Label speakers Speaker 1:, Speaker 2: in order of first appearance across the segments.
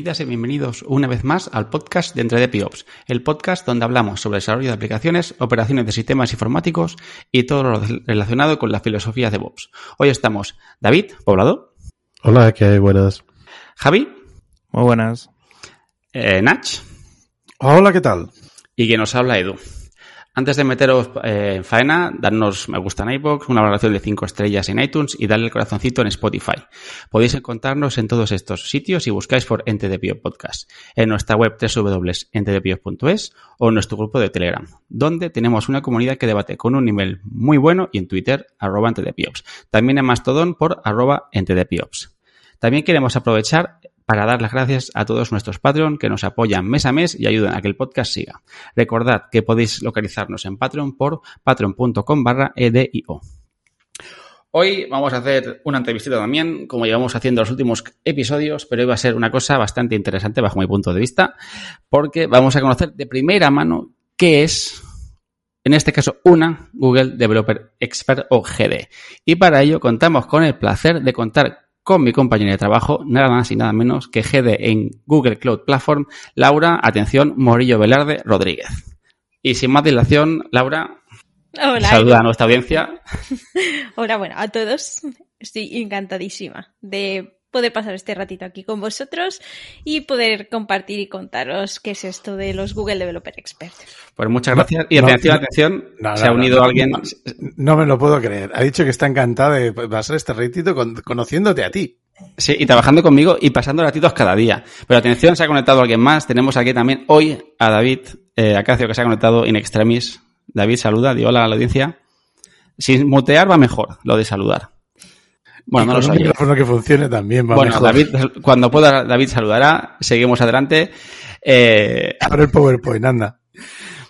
Speaker 1: Bienvenidas y bienvenidos una vez más al podcast de Entre Ops, el podcast donde hablamos sobre desarrollo de aplicaciones, operaciones de sistemas informáticos y todo lo relacionado con la filosofía de DevOps. Hoy estamos David, poblado.
Speaker 2: Hola, ¿qué hay? Buenas.
Speaker 1: Javi.
Speaker 3: Muy buenas.
Speaker 1: Eh, Nach.
Speaker 2: Hola, ¿qué tal?
Speaker 1: Y que nos habla Edu. Antes de meteros eh, en faena, darnos me gusta en iBox, una valoración de 5 estrellas en iTunes y darle el corazoncito en Spotify. Podéis encontrarnos en todos estos sitios si buscáis por Ente de Podcast, en nuestra web www.entedepio.es o en nuestro grupo de Telegram, donde tenemos una comunidad que debate con un nivel muy bueno y en Twitter, arroba Entedepiops. También en Mastodon por arroba Entedepiops. También queremos aprovechar para dar las gracias a todos nuestros Patreon que nos apoyan mes a mes y ayudan a que el podcast siga. Recordad que podéis localizarnos en Patreon por patreon.com barra edio. Hoy vamos a hacer una entrevista también, como llevamos haciendo los últimos episodios, pero hoy va a ser una cosa bastante interesante bajo mi punto de vista, porque vamos a conocer de primera mano qué es, en este caso, una Google Developer Expert o GD. Y para ello contamos con el placer de contar con mi compañera de trabajo, nada más y nada menos que GD en Google Cloud Platform, Laura, atención, Morillo Velarde Rodríguez. Y sin más dilación, Laura,
Speaker 4: Hola.
Speaker 1: saluda a nuestra audiencia.
Speaker 4: Hola, bueno, a todos. Estoy encantadísima de poder pasar este ratito aquí con vosotros y poder compartir y contaros qué es esto de los Google Developer Expert.
Speaker 1: Pues muchas gracias. Y
Speaker 2: No,
Speaker 1: atención,
Speaker 2: no,
Speaker 1: atención,
Speaker 2: no,
Speaker 1: se ha unido
Speaker 2: no,
Speaker 1: alguien.
Speaker 2: no, No me lo puedo creer. Ha dicho que está encantada de pasar este ratito con- conociéndote a ti.
Speaker 1: Sí, y trabajando conmigo y pasando ratitos cada día. Pero atención, se ha conectado alguien más. Tenemos aquí también hoy a David eh, Acacio, que se ha conectado in extremis. David, saluda, di hola a la audiencia. Sin mutear va mejor lo de saludar. Bueno,
Speaker 2: Y
Speaker 1: no lo
Speaker 2: un
Speaker 1: sabía.
Speaker 2: micrófono que funcione también va
Speaker 1: Bueno,
Speaker 2: mejor.
Speaker 1: David, cuando pueda, David saludará. Seguimos adelante. Eh,
Speaker 2: Abre el PowerPoint, anda.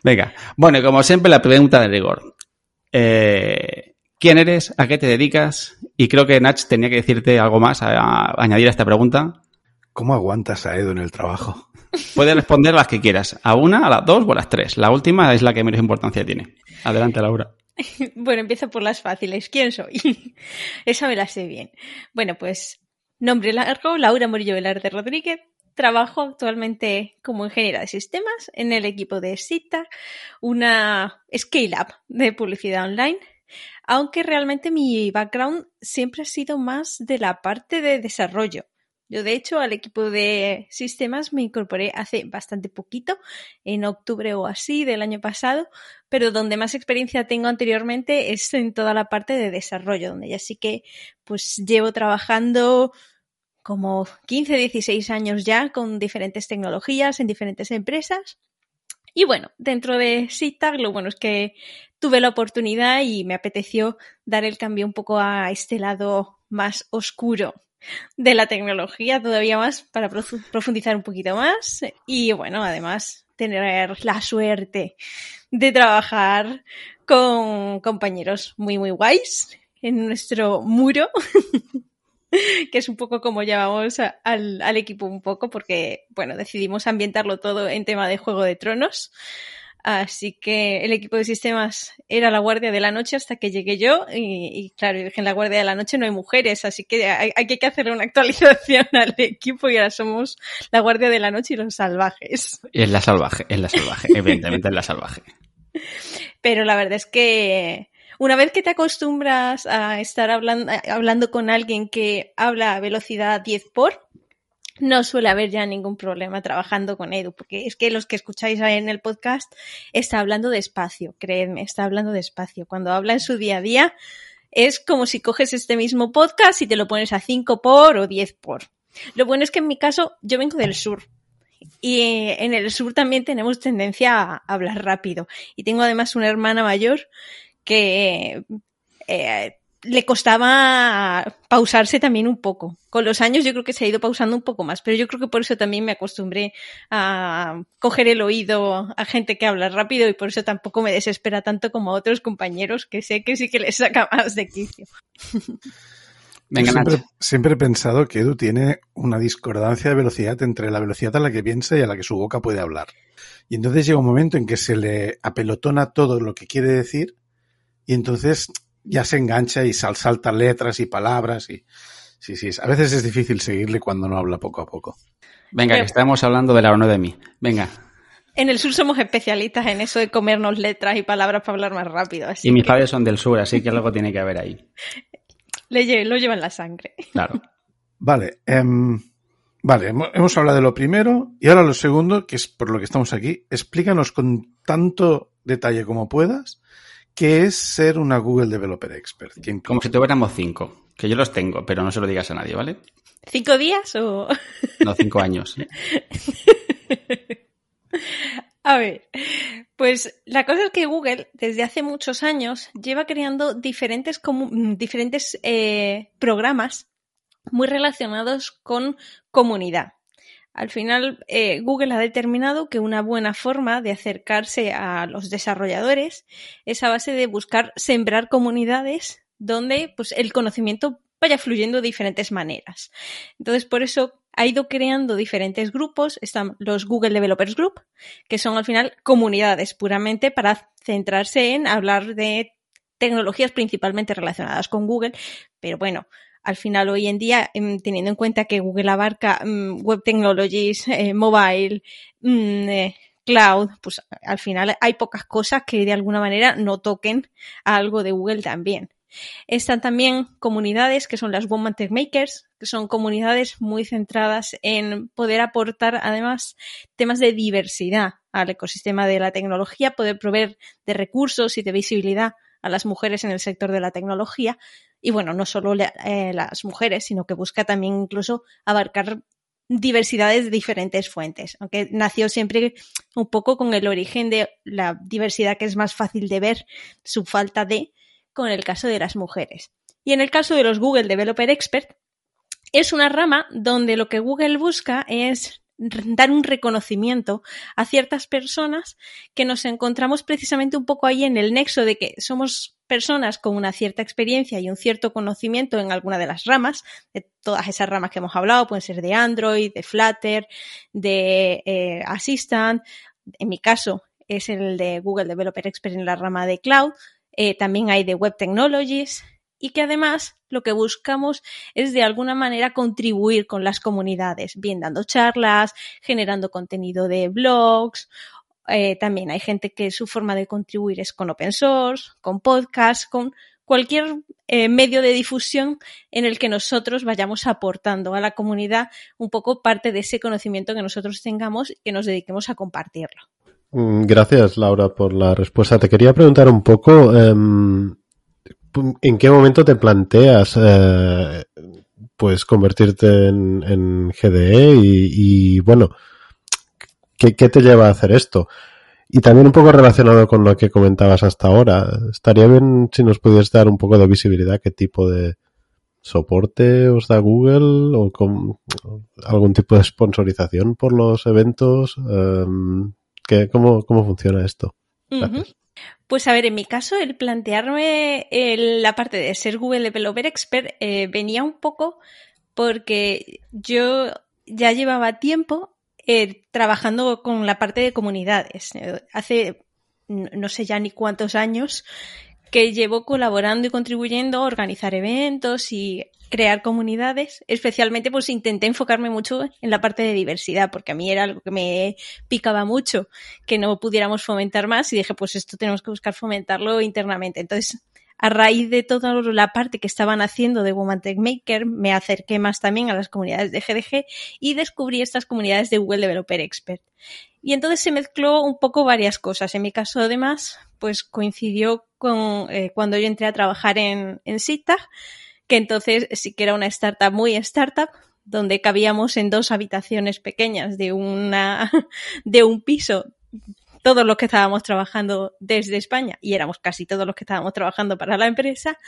Speaker 1: venga. Bueno, y como siempre, la pregunta de rigor. Eh, ¿Quién eres? ¿A qué te dedicas? Y creo que Nach tenía que decirte algo más a, a añadir a esta pregunta.
Speaker 2: ¿Cómo aguantas a Edu en el trabajo?
Speaker 1: Puedes responder las que quieras. A una, a las dos o a las tres. La última es la que menos importancia tiene. Adelante, Laura.
Speaker 4: Bueno, empiezo por las fáciles. ¿Quién soy? Esa me la sé bien. Bueno, pues nombre largo, Laura Morillo Velarde Rodríguez. Trabajo actualmente como ingeniera de sistemas en el equipo de SITA, una scale-up de publicidad online, aunque realmente mi background siempre ha sido más de la parte de desarrollo. Yo, de hecho, al equipo de sistemas me incorporé hace bastante poquito, en octubre o así del año pasado, pero donde más experiencia tengo anteriormente es en toda la parte de desarrollo, donde ya sí que pues llevo trabajando como 15, 16 años ya con diferentes tecnologías en diferentes empresas. Y bueno, dentro de SITAG lo bueno es que tuve la oportunidad y me apeteció dar el cambio un poco a este lado más oscuro de la tecnología todavía más para profu- profundizar un poquito más y bueno, además tener la suerte de trabajar con compañeros muy muy guays en nuestro muro que es un poco como llamamos al, al equipo un poco porque bueno decidimos ambientarlo todo en tema de Juego de Tronos Así que el equipo de sistemas era la guardia de la noche hasta que llegué yo y, y claro, en la guardia de la noche no hay mujeres, así que hay, hay que hacer una actualización al equipo y ahora somos la guardia de la noche y los salvajes.
Speaker 1: Es la salvaje, es la salvaje. Evidentemente es la salvaje.
Speaker 4: Pero la verdad es que una vez que te acostumbras a estar hablando, hablando con alguien que habla a velocidad 10 por, no suele haber ya ningún problema trabajando con Edu, porque es que los que escucháis en el podcast está hablando despacio, creedme, está hablando despacio. Cuando habla en su día a día es como si coges este mismo podcast y te lo pones a 5 por o 10 por. Lo bueno es que en mi caso yo vengo del sur y en el sur también tenemos tendencia a hablar rápido. Y tengo además una hermana mayor que eh, le costaba pausarse también un poco. Con los años yo creo que se ha ido pausando un poco más, pero yo creo que por eso también me acostumbré a coger el oído a gente que habla rápido y por eso tampoco me desespera tanto como a otros compañeros que sé que sí que les saca más de quicio.
Speaker 1: Venga,
Speaker 2: siempre, siempre he pensado que Edu tiene una discordancia de velocidad entre la velocidad a la que piensa y a la que su boca puede hablar. Y entonces llega un momento en que se le apelotona todo lo que quiere decir y entonces ya se engancha y sal, salta letras y palabras y Sí, sí, a veces es difícil seguirle cuando no habla poco a poco.
Speaker 1: Venga, que estamos hablando de la no de mí. Venga.
Speaker 4: En el sur somos especialistas en eso de comernos letras y palabras para hablar más rápido. Así
Speaker 1: y mis
Speaker 4: que
Speaker 1: padres son del sur, así que algo tiene que haber ahí.
Speaker 4: le lle- lo llevan la sangre.
Speaker 1: Claro.
Speaker 2: Vale, em, vale, hemos, hemos hablado de lo primero y ahora lo segundo, que es por lo que estamos aquí. Explícanos con tanto detalle como puedas qué es ser una Google Developer Expert.
Speaker 1: Como si tuviéramos cinco. Que yo los tengo, pero no se lo digas a nadie, ¿vale?
Speaker 4: ¿Cinco días o...?
Speaker 1: No cinco años.
Speaker 4: A ver, pues la cosa es que Google desde hace muchos años lleva creando diferentes, comu- diferentes eh, programas muy relacionados con comunidad. Al final, eh, Google ha determinado que una buena forma de acercarse a los desarrolladores es a base de buscar sembrar comunidades donde pues, el conocimiento vaya fluyendo de diferentes maneras. Entonces, por eso ha ido creando diferentes grupos. Están los Google Developers Group, que son al final comunidades puramente para centrarse en hablar de tecnologías principalmente relacionadas con Google. Pero bueno, al final hoy en día, em, teniendo en cuenta que Google abarca mm, Web Technologies, eh, Mobile, mm, eh, Cloud, pues al final hay pocas cosas que de alguna manera no toquen a algo de Google también. Están también comunidades que son las Woman Tech Makers, que son comunidades muy centradas en poder aportar además temas de diversidad al ecosistema de la tecnología, poder proveer de recursos y de visibilidad a las mujeres en el sector de la tecnología. Y bueno, no solo eh, las mujeres, sino que busca también incluso abarcar diversidades de diferentes fuentes, aunque nació siempre un poco con el origen de la diversidad que es más fácil de ver, su falta de, con el caso de las mujeres. Y en el caso de los Google Developer Expert, es una rama donde lo que Google busca es dar un reconocimiento a ciertas personas que nos encontramos precisamente un poco ahí en el nexo de que somos personas con una cierta experiencia y un cierto conocimiento en alguna de las ramas, de todas esas ramas que hemos hablado, pueden ser de Android, de Flutter, de eh, Assistant, en mi caso es el de Google Developer Expert en la rama de Cloud, eh, también hay de Web Technologies y que además lo que buscamos es de alguna manera contribuir con las comunidades, bien dando charlas, generando contenido de blogs. Eh, también hay gente que su forma de contribuir es con open source, con podcast, con cualquier eh, medio de difusión en el que nosotros vayamos aportando a la comunidad un poco parte de ese conocimiento que nosotros tengamos y que nos dediquemos a compartirlo.
Speaker 3: Mm, Gracias, Laura, por la respuesta. Te quería preguntar un poco, em, ¿en qué momento te planteas eh, pues convertirte en, GDE y, bueno, ¿qué, ¿qué te lleva a hacer esto? Y también un poco relacionado con lo que comentabas hasta ahora, estaría bien si nos pudieras dar un poco de visibilidad, qué tipo de soporte os da Google o con algún tipo de sponsorización por los eventos. em, ¿qué- cómo, ¿Cómo funciona esto?
Speaker 4: Pues a ver, en mi caso, el plantearme el- la parte de ser Google Developer Expert eh, venía un poco porque yo ya llevaba tiempo eh, trabajando con la parte de comunidades. Hace no sé ya ni cuántos años que llevo colaborando y contribuyendo a organizar eventos y crear comunidades. Especialmente pues intenté enfocarme mucho en la parte de diversidad porque a mí era algo que me picaba mucho que no pudiéramos fomentar más y dije, pues esto tenemos que buscar fomentarlo internamente. Entonces, a raíz de toda la parte que estaban haciendo de Woman Tech Maker, me acerqué más también a las comunidades de GDG y descubrí estas comunidades de Google Developer Expert. Y entonces se mezcló un poco varias cosas. En mi caso, además, pues coincidió con eh, cuando yo entré a trabajar en, en SIGTAG, que entonces sí que era una startup muy startup, donde cabíamos en dos habitaciones pequeñas de una de un piso todos los que estábamos trabajando desde España y éramos casi todos los que estábamos trabajando para la empresa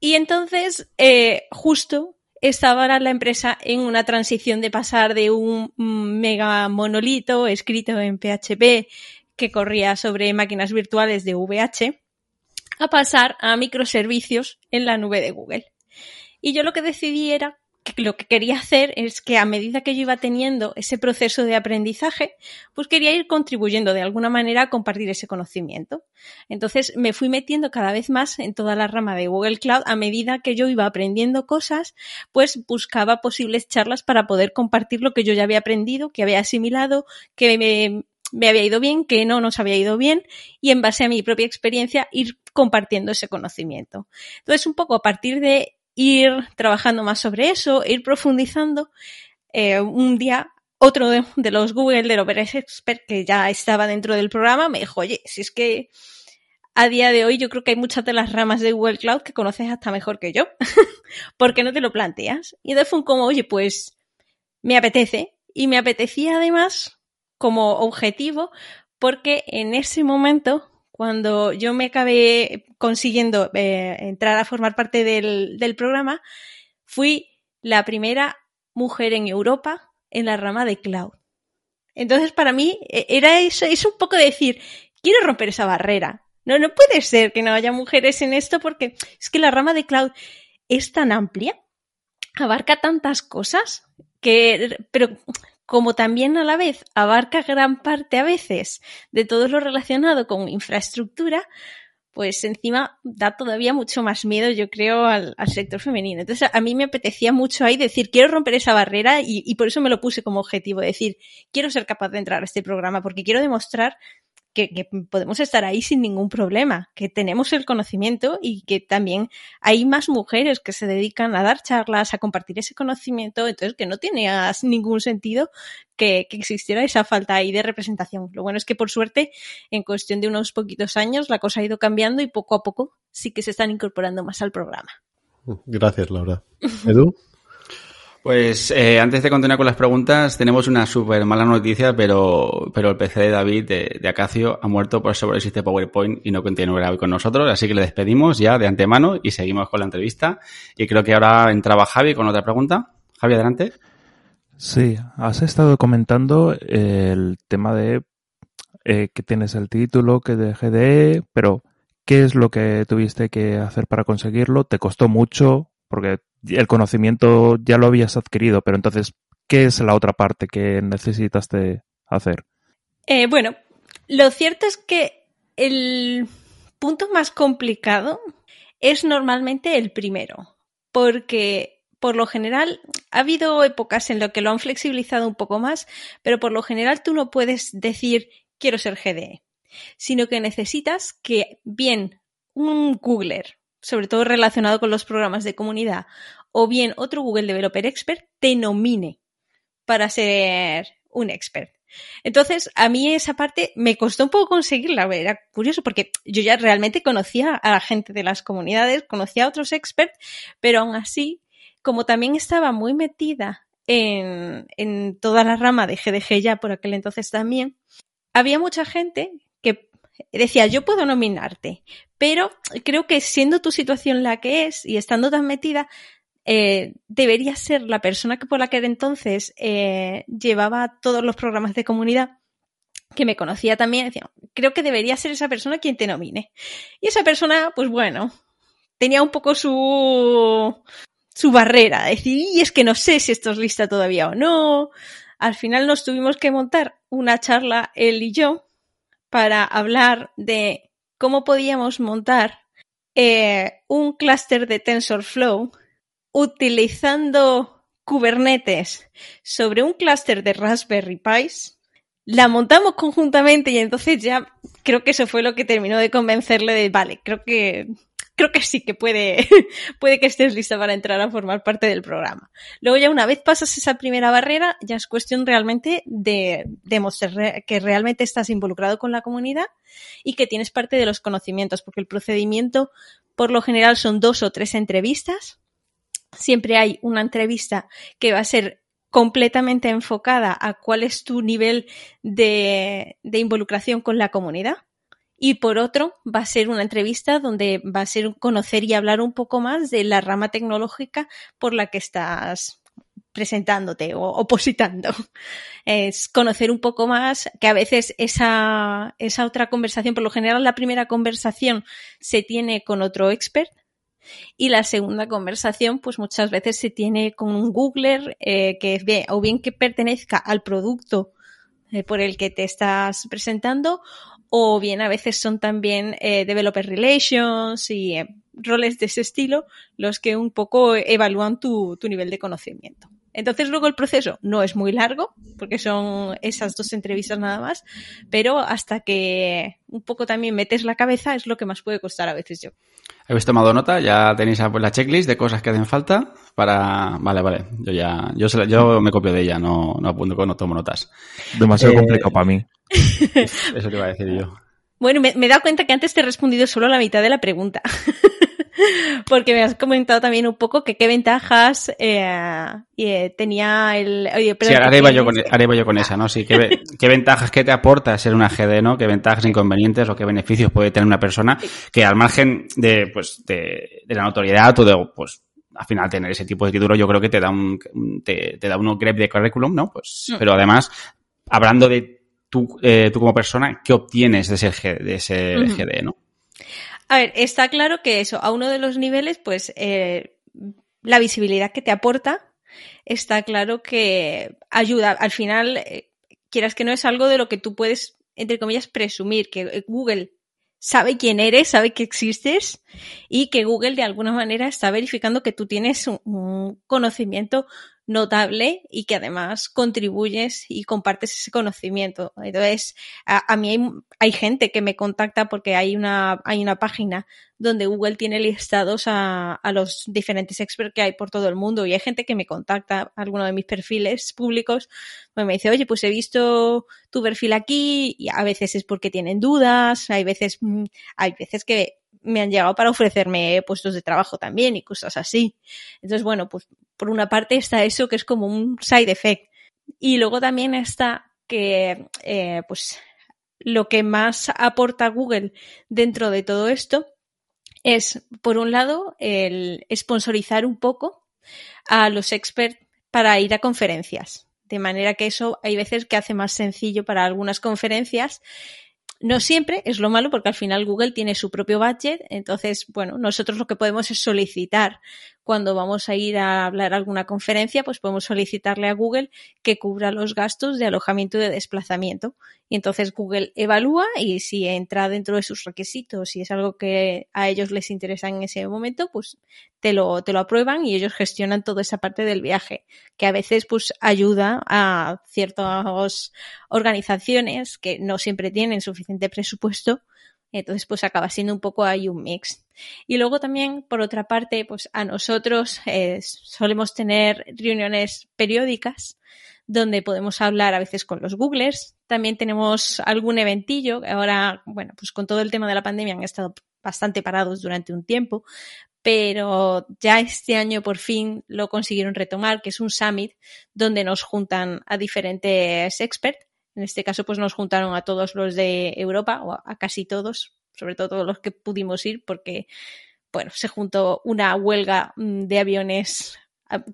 Speaker 4: y entonces eh, justo estaba la empresa en una transición de pasar de un mega monolito escrito en PHP que corría sobre máquinas virtuales de VH a pasar a microservicios en la nube de Google. Y yo lo que decidí era lo que quería hacer es que a medida que yo iba teniendo ese proceso de aprendizaje, pues quería ir contribuyendo de alguna manera a compartir ese conocimiento. Entonces me fui metiendo cada vez más en toda la rama de Google Cloud a medida que yo iba aprendiendo cosas, pues buscaba posibles charlas para poder compartir lo que yo ya había aprendido, que había asimilado, que me, había ido bien, que no nos había ido bien y en base a mi propia experiencia ir compartiendo ese conocimiento. Entonces, un poco a partir de ir trabajando más sobre eso, ir profundizando. Eh, un día, otro de, los Google Developers Expert que ya estaba dentro del programa me dijo, oye, si es que a día de hoy yo creo que hay muchas de las ramas de Google Cloud que conoces hasta mejor que yo. ¿Por qué no te lo planteas? Y entonces fue como, oye, pues me apetece. Y me apetecía además como objetivo porque en ese momento cuando yo me acabé consiguiendo eh, entrar a formar parte del, del programa, fui la primera mujer en Europa en la rama de cloud. Entonces, para mí, e, era eso, es un poco decir, quiero romper esa barrera. No, no puede ser que no haya mujeres en esto porque es que la rama de cloud es tan amplia, abarca tantas cosas que, pero como también a la vez abarca gran parte a veces de todo lo relacionado con infraestructura, pues encima da todavía mucho más miedo, yo creo, al, sector femenino. Entonces, a mí me apetecía mucho ahí decir, quiero romper esa barrera y, por eso me lo puse como objetivo, decir, quiero ser capaz de entrar a este programa porque quiero demostrar que, podemos estar ahí sin ningún problema, que tenemos el conocimiento y que también hay más mujeres que se dedican a dar charlas, a compartir ese conocimiento, entonces que no tiene ningún sentido que, que existiera esa falta ahí de representación. Lo bueno es que por suerte, en cuestión de unos poquitos años, la cosa ha ido cambiando y poco a poco sí que se están incorporando más al programa.
Speaker 3: Gracias, Laura. Edu.
Speaker 1: Pues eh, antes de continuar con las preguntas, tenemos una súper mala noticia, pero, pero el PC de David de, Acacio ha muerto por sobreexiste PowerPoint y no continúa hoy con nosotros, así que le despedimos ya de antemano y seguimos con la entrevista. Y creo que ahora entraba Javi con otra pregunta. Javi, adelante.
Speaker 5: Sí, has estado comentando el tema de eh, que tienes el título, que de GDE, pero ¿qué es lo que tuviste que hacer para conseguirlo? ¿Te costó mucho? Porque el conocimiento ya lo habías adquirido, pero entonces, ¿qué es la otra parte que necesitaste hacer?
Speaker 4: Eh, bueno, lo cierto es que el punto más complicado es normalmente el primero, porque por lo general ha habido épocas en las que lo han flexibilizado un poco más, pero por lo general tú no puedes decir quiero ser GDE, sino que necesitas que bien un Googler sobre todo relacionado con los programas de comunidad, o bien otro Google Developer Expert te nomine para ser un expert. Entonces, a mí esa parte me costó un poco conseguirla. Era curioso porque yo ya realmente conocía a la gente de las comunidades, conocía a otros experts, pero aún así, como también estaba muy metida en, en toda la rama de GDG ya por aquel entonces también, había mucha gente decía, yo puedo nominarte, pero creo que siendo tu situación la que es y estando tan metida, eh, debería ser la persona que por la que entonces eh, llevaba todos los programas de comunidad, que me conocía también, decía, creo que debería ser esa persona quien te nomine. Y esa persona, pues bueno, tenía un poco su, su barrera, decir, y es que no sé si esto es lista todavía o no. Al final nos tuvimos que montar una charla, él y yo, para hablar de cómo podíamos montar eh, un clúster de TensorFlow utilizando Kubernetes sobre un clúster de Raspberry Pis. La montamos conjuntamente y entonces ya creo que eso fue lo que terminó de convencerle de, vale, creo que creo que sí que puede, puede que estés lista para entrar a formar parte del programa. Luego ya una vez pasas esa primera barrera, ya es cuestión realmente de demostrar que realmente estás involucrado con la comunidad y que tienes parte de los conocimientos, porque el procedimiento por lo general son dos o tres entrevistas. Siempre hay una entrevista que va a ser completamente enfocada a cuál es tu nivel de, de involucración con la comunidad y por otro, va a ser una entrevista donde va a ser conocer y hablar un poco más de la rama tecnológica por la que estás presentándote o opositando. Es conocer un poco más, que a veces esa, esa otra conversación, por lo general la primera conversación se tiene con otro expert Y la segunda conversación, pues muchas veces se tiene con un Googler eh, que ve o bien que pertenezca al producto eh, por el que te estás presentando, o bien a veces son también eh, developer relations y eh, roles de ese estilo los que un poco evalúan tu, tu nivel de conocimiento. Entonces luego el proceso no es muy largo, porque son esas dos entrevistas nada más, pero hasta que un poco también metes la cabeza es lo que más puede costar a veces yo.
Speaker 1: Habéis tomado nota, ya tenéis la checklist de cosas que hacen falta para... Vale, vale, yo ya, yo, se la- yo me copio de ella, no, no apunto, no tomo notas.
Speaker 5: Demasiado
Speaker 1: Eh,
Speaker 5: complicado para mí.
Speaker 1: Eso te iba a decir yo.
Speaker 4: Bueno, me, me he dado cuenta que antes te he respondido solo la mitad de la pregunta. Porque me has comentado también un poco que qué ventajas eh, eh, tenía el... Oye,
Speaker 1: Sí, ahora iba, yo con, ahora iba yo con esa, ¿no? Sí, ¿qué, ve- qué ventajas, qué te aporta ser una GD, ¿no? ¿Qué ventajas, inconvenientes o qué beneficios puede tener una persona que al margen de, pues, de, de la notoriedad o de, pues, al final tener ese tipo de título yo creo que te da un, te, te da un upgrade de currículum, ¿no? Pues,
Speaker 4: Mm.
Speaker 1: pero además, hablando de tú, eh, tú como persona, ¿qué obtienes de G- de
Speaker 4: Ujú.
Speaker 1: GD, ¿no?
Speaker 4: A ver, está claro que eso, a uno de los niveles, pues eh, la visibilidad que te aporta, está claro que ayuda. Al final, eh, quieras que no es algo de lo que tú puedes, entre comillas, presumir, que eh, Google sabe quién eres, sabe que existes y que Google de alguna manera está verificando que tú tienes un, un conocimiento notable y que además contribuyes y compartes ese conocimiento. Entonces, a, mí hay, gente que me contacta porque hay una, hay una página donde Google tiene listados a, a los diferentes experts que hay por todo el mundo y hay gente que me contacta, alguno de mis perfiles públicos, pues me dice, oye, pues he visto tu perfil aquí y a veces es porque tienen dudas, hay veces, mm, hay veces que me han llegado para ofrecerme puestos de trabajo también y cosas así. Entonces, bueno, pues por una parte está eso que es como un side effect. Y luego también está que, eh, pues, lo que más aporta Google dentro de todo esto es, por un lado, el sponsorizar un poco a los experts para ir a conferencias. De manera que eso hay veces que hace más sencillo para algunas conferencias. No siempre es lo malo porque al final Google tiene su propio budget. Entonces, bueno, nosotros lo que podemos es solicitar cuando vamos a ir a hablar a alguna conferencia, pues podemos solicitarle a Google que cubra los gastos de alojamiento y de desplazamiento. Y entonces Google evalúa y si entra dentro de sus requisitos y es algo que a ellos les interesa en ese momento, pues te lo, te lo aprueban y ellos gestionan toda esa parte del viaje, que a veces pues ayuda a ciertas organizaciones que no siempre tienen suficiente presupuesto entonces, pues acaba siendo un poco ahí un mix. Y luego también, por otra parte, pues a nosotros eh, solemos tener reuniones periódicas donde podemos hablar a veces con los Googlers. También tenemos algún eventillo. Ahora, bueno, pues con todo el tema de la pandemia han estado bastante parados durante un tiempo, pero ya este año por fin lo consiguieron retomar, que es un summit donde nos juntan a diferentes experts en este caso, pues nos juntaron a todos los de Europa, o a casi todos, sobre todo todos los que pudimos ir, porque, bueno, se juntó una huelga de aviones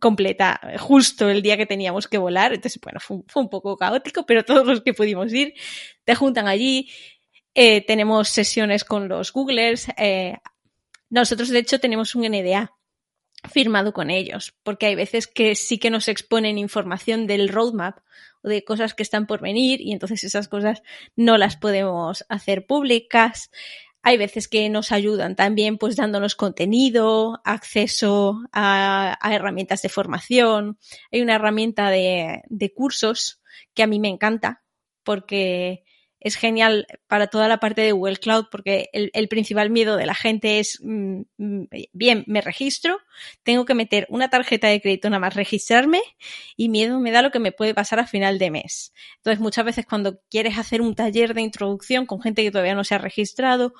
Speaker 4: completa justo el día que teníamos que volar. Entonces, bueno, fue, fue un poco caótico, pero todos los que pudimos ir te juntan allí. Eh, tenemos sesiones con los Googlers. Eh, nosotros, de hecho, tenemos un NDA firmado con ellos, porque hay veces que sí que nos exponen información del roadmap o de cosas que están por venir y entonces esas cosas no las podemos hacer públicas. Hay veces que nos ayudan también pues dándonos contenido, acceso a, a herramientas de formación. Hay una herramienta de, de cursos que a mí me encanta porque es genial para toda la parte de Google Cloud porque el, principal miedo de la gente es, mmm, bien, me registro, tengo que meter una tarjeta de crédito nada más registrarme y miedo me da lo que me puede pasar a final de mes. Entonces muchas veces cuando quieres hacer un taller de introducción con gente que todavía no se ha registrado,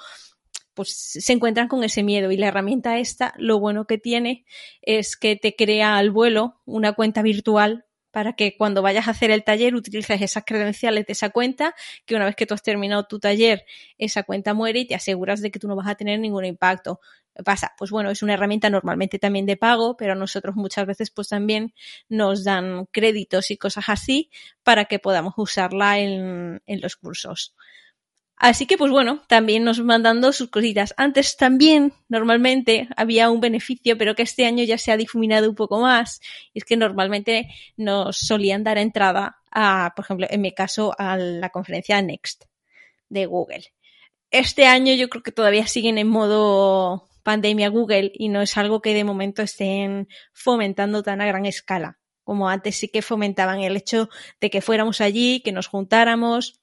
Speaker 4: pues se encuentran con ese miedo y la herramienta esta lo bueno que tiene es que te crea al vuelo una cuenta virtual para que cuando vayas a hacer el taller utilices esas credenciales de esa cuenta, que una vez que tú has terminado tu taller, esa cuenta muere y te aseguras de que tú no vas a tener ningún impacto. ¿Qué pasa? Pues bueno, es una herramienta normalmente también de pago, pero a nosotros muchas veces pues también nos dan créditos y cosas así para que podamos usarla en, en los cursos. Así que, pues bueno, también nos van dando sus cositas. Antes también, normalmente, había un beneficio, pero que este año ya se ha difuminado un poco más. Y es que normalmente nos solían dar entrada a, por ejemplo, en mi caso, a la conferencia Next de Google. Este año yo creo que todavía siguen en modo pandemia Google y no es algo que de momento estén fomentando tan a gran escala como antes sí que fomentaban el hecho de que fuéramos allí, que nos juntáramos,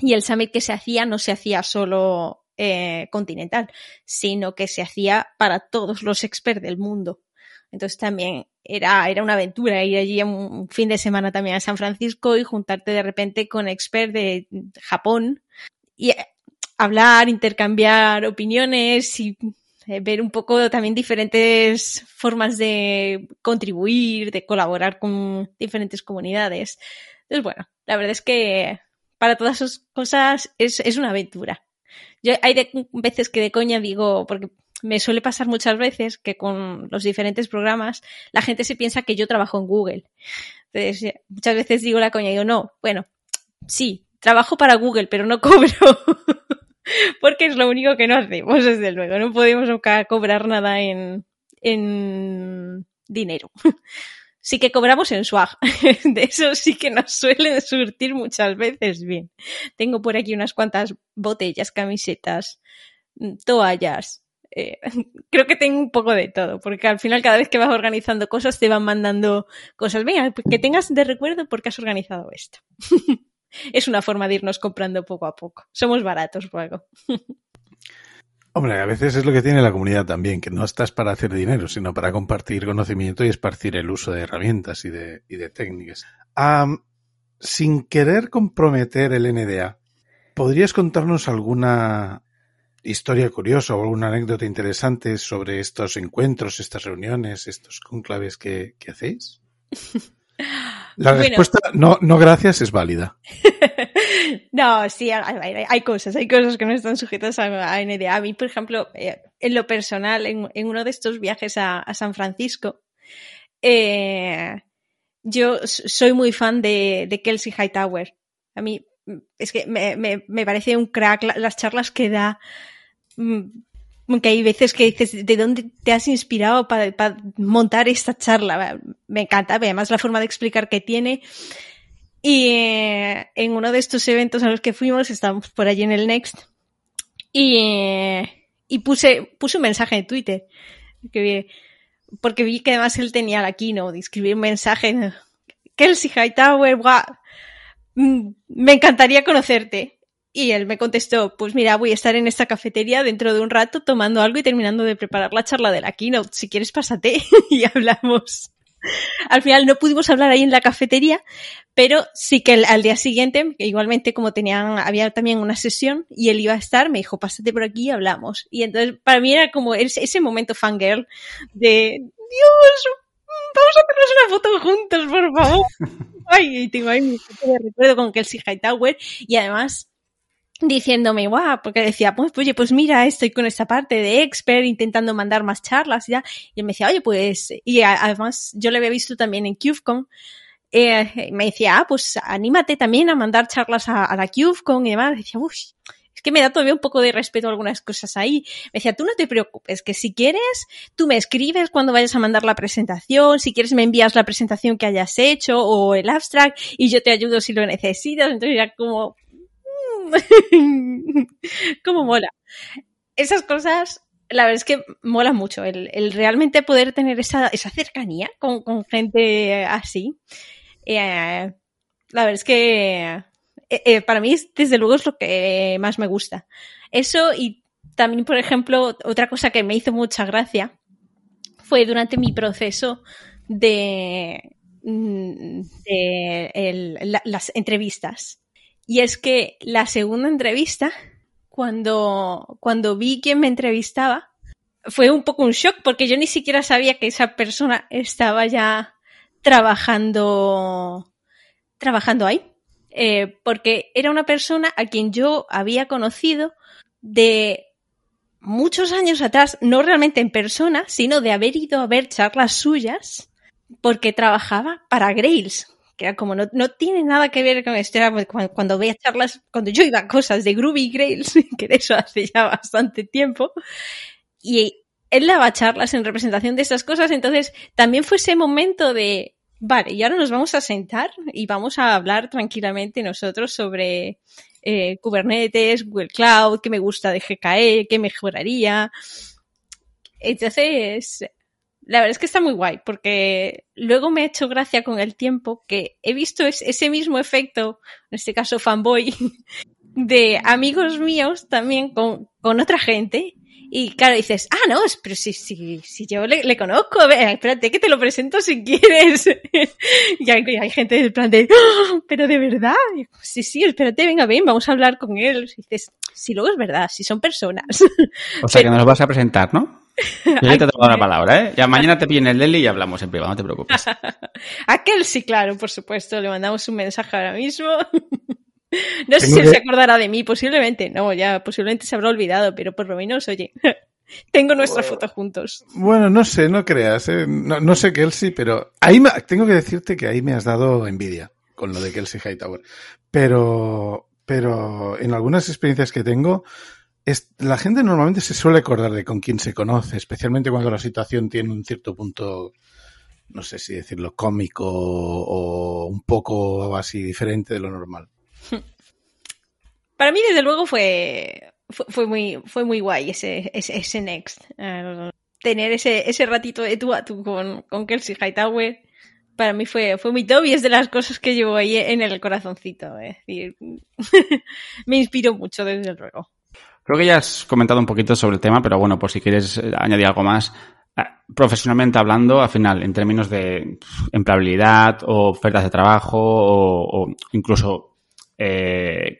Speaker 4: y el summit que se hacía no se hacía solo eh, continental, sino que se hacía para todos los experts del mundo. Entonces también era, era una aventura ir allí un fin de semana también a San Francisco y juntarte de repente con experts de Japón y eh, hablar, intercambiar opiniones y eh, ver un poco también diferentes formas de contribuir, de colaborar con diferentes comunidades. Entonces, bueno, la verdad es que para todas esas cosas es, es una aventura. Yo hay veces que de coña digo, porque me suele pasar muchas veces que con los diferentes programas la gente se piensa que yo trabajo en Google. Entonces, muchas veces digo la coña digo, no, bueno, sí, trabajo para Google, pero no cobro. porque es lo único que no hacemos, desde luego. No podemos cobrar nada en, en dinero sí que cobramos en swag. De eso sí que nos suelen surtir muchas veces bien. Tengo por aquí unas cuantas botellas, camisetas, mm, toallas. Eh, creo que tengo un poco de todo, porque al final cada vez que vas organizando cosas te van mandando cosas. Venga, que tengas de recuerdo porque has organizado esto. es una forma de irnos comprando poco a poco. Somos baratos luego.
Speaker 2: Hombre, a veces es lo que tiene la comunidad también, que no estás para hacer dinero, sino para compartir conocimiento y esparcir el uso de herramientas y de, y de técnicas. sin querer comprometer el NDA, ¿podrías contarnos alguna historia curiosa o alguna anécdota interesante sobre estos encuentros, estas reuniones, estos conclaves que, que hacéis? La respuesta no, no gracias es válida.
Speaker 4: no, sí, hay, cosas, hay cosas que no están sujetas a, NDA. A mí, por ejemplo, eh, en lo personal, en, en, uno de estos viajes a, a San Francisco, eh, yo soy muy fan de, de Kelsey Hightower. A mí mm, es que me, me, me parece un crack las charlas que da mm, que hay veces que dices, ¿de dónde te has inspirado para, para montar esta charla? Me encanta, además la forma de explicar que tiene. Y eh, en uno de estos eventos a los que fuimos, estábamos por allí en el Next, y, y puse, puse un mensaje en Twitter, que, porque vi que además él tenía la keynote, escribí un mensaje, Kelsey Hightower, mm, me encantaría conocerte. Y él me contestó, pues mira, voy a estar en esta cafetería dentro de un rato tomando algo y terminando de preparar la charla de la keynote. Si quieres, pásate y hablamos. Al final no pudimos hablar ahí en la cafetería, pero sí que al día siguiente, igualmente como tenían, había también una sesión y él iba a estar, me dijo, pásate por aquí y hablamos. Y entonces para mí era como ese, ese momento fangirl de, Dios, vamos a hacernos una foto juntos, por favor. Ay, tengo ahí mi foto de recuerdo con Kelsey Hightower y además diciéndome, guau, porque decía, pues, oye, pues mira, estoy con esta parte de expert intentando mandar más charlas ya. Y él me decía, oye, pues, y además yo le había visto también en CubeCon, eh, me decía, ah, pues anímate también a mandar charlas a, la CubeCon y demás. decía, uff, es que me da todavía un poco de respeto a algunas cosas ahí. Me decía, tú no te preocupes, que si quieres, tú me escribes cuando vayas a mandar la presentación, si quieres me envías la presentación que hayas hecho o el abstract y yo te ayudo si lo necesitas. Entonces era como, ¿Cómo mola? Esas cosas, la verdad es que mola mucho. El, realmente poder tener esa, esa cercanía con, gente así. Eh, la verdad es que eh, eh, para mí, desde luego, es lo que más me gusta. Eso y también, por ejemplo, otra cosa que me hizo mucha gracia fue durante mi proceso de, mm, de las entrevistas. Y es que la segunda entrevista, cuando, cuando vi quién me entrevistaba, fue un poco un shock porque yo ni siquiera sabía que esa persona estaba ya trabajando, trabajando ahí. Eh, porque era una persona a quien yo había conocido de muchos años atrás, no realmente en persona, sino de haber ido a ver charlas suyas porque trabajaba para Grails, que era como, no, no tiene nada que ver con esto, era cuando, veía charlas, cuando yo iba a cosas de Groovy Grails, que de eso hace ya bastante tiempo, y él daba charlas en representación de esas cosas, entonces también fue ese momento de, vale, y ahora nos vamos a sentar y vamos a hablar tranquilamente nosotros sobre eh, Kubernetes, Google Cloud, qué me gusta de GKE, qué mejoraría. Entonces, la verdad es que está muy guay, porque luego me ha hecho gracia con el tiempo que he visto ese mismo efecto, en este caso fanboy, de amigos míos también con, con otra gente. Y claro, dices, ah, no, pero si, si, si yo le, le conozco, espérate que te lo presento si quieres. y hay, hay, gente del plan de, ¡Oh, pero de verdad, sí, sí, espérate, venga, ven, vamos a hablar con él. Y dices, si luego es verdad, si son personas.
Speaker 1: O sea, que nos vas a presentar, ¿no? Yo ya te tengo la palabra, ¿eh? Ya mañana te viene el Deli y hablamos en privado, no te preocupes.
Speaker 4: Aquel sí, claro, por supuesto. Le mandamos un mensaje ahora mismo. No sé si él se acordará de mí, posiblemente. No, ya posiblemente se habrá olvidado, pero por lo menos, oye, tengo nuestra foto juntos.
Speaker 2: Bueno, no sé, no creas. ¿eh? No, no, sé Kelsey, pero ahí me, tengo que decirte que ahí me has dado envidia con lo de Kelsey Hightower. Pero, pero en algunas experiencias que tengo, la gente normalmente se suele acordar de con quién se conoce, especialmente cuando la situación tiene un cierto punto, no sé si decirlo, cómico o un poco así diferente de lo normal.
Speaker 4: Para mí, desde luego, fue, fue, muy, fue muy guay ese, ese, Next. Uh, tener ese, ese ratito de tú a tú con, con Kelsey Hightower para mí fue, fue muy top y es de las cosas que llevo ahí en el corazoncito. Decir, me inspiró mucho, desde luego.
Speaker 1: Creo que ya has comentado un poquito sobre el tema, pero bueno, por si quieres añadir algo más. Profesionalmente hablando, al final, en términos de empleabilidad o ofertas de trabajo o, incluso eh,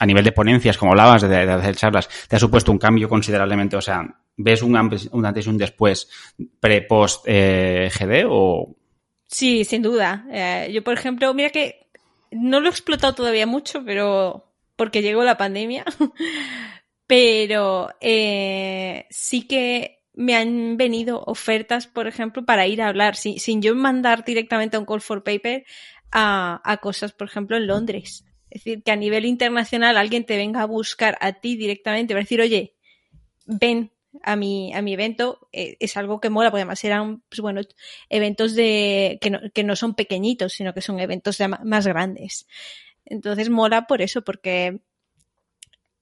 Speaker 1: a nivel de ponencias, como hablabas, de, de, hacer charlas, te ha supuesto un cambio considerablemente, o sea, ¿ves un, antes y un después pre-post eh, GD o...?
Speaker 4: Sí, sin duda. Eh, yo, por ejemplo, mira que no lo he explotado todavía mucho, pero porque llegó la pandemia, pero eh, sí que me han venido ofertas, por ejemplo, para ir a hablar, sin, sin yo mandar directamente a un call for paper a, a cosas, por ejemplo, en Londres. Es decir, que a nivel internacional alguien te venga a buscar a ti directamente, para decir, oye, ven a mi, a mi evento, eh, es algo que mola, porque además eran, pues bueno, eventos de, que no, que no son pequeñitos, sino que son eventos más grandes. Entonces mola por eso, porque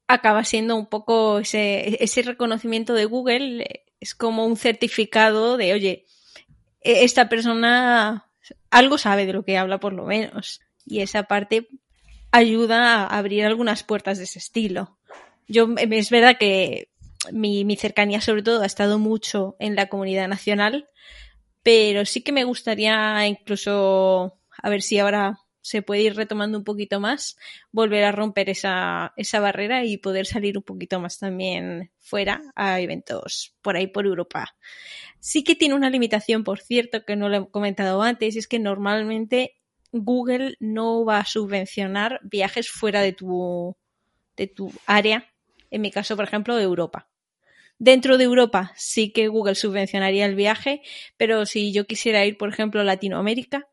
Speaker 4: acaba siendo un poco ese, ese reconocimiento de Google, es como un certificado de, oye, e, esta persona algo sabe de lo que habla por lo menos. Y esa parte ayuda a abrir algunas puertas de ese estilo. Yo, es verdad que mi, mi cercanía sobre todo ha estado mucho en la comunidad nacional, pero sí que me gustaría incluso, a ver si ahora se puede ir retomando un poquito más, volver a romper esa, esa barrera y poder salir un poquito más también fuera a eventos por ahí por Europa. Sí que tiene una limitación, por cierto, que no lo he comentado antes, es que normalmente Google no va a subvencionar viajes fuera de tu, de tu área, en mi caso, por ejemplo, de Europa. Dentro de Europa sí que Google subvencionaría el viaje, pero si yo quisiera ir, por ejemplo, a Latinoamérica,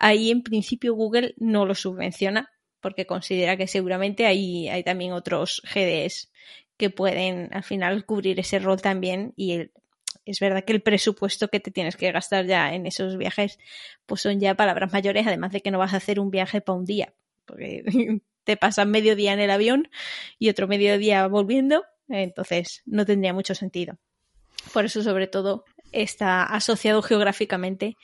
Speaker 4: ahí en principio Google no lo subvenciona porque considera que seguramente hay, hay también otros GDS que pueden al final cubrir ese rol también y es verdad que el presupuesto que te tienes que gastar ya en esos viajes pues son ya palabras mayores, además de que no vas a hacer un viaje para un día, porque te pasas medio día en el avión y otro medio día volviendo, entonces no tendría mucho sentido. Por eso, sobre todo, está asociado geográficamente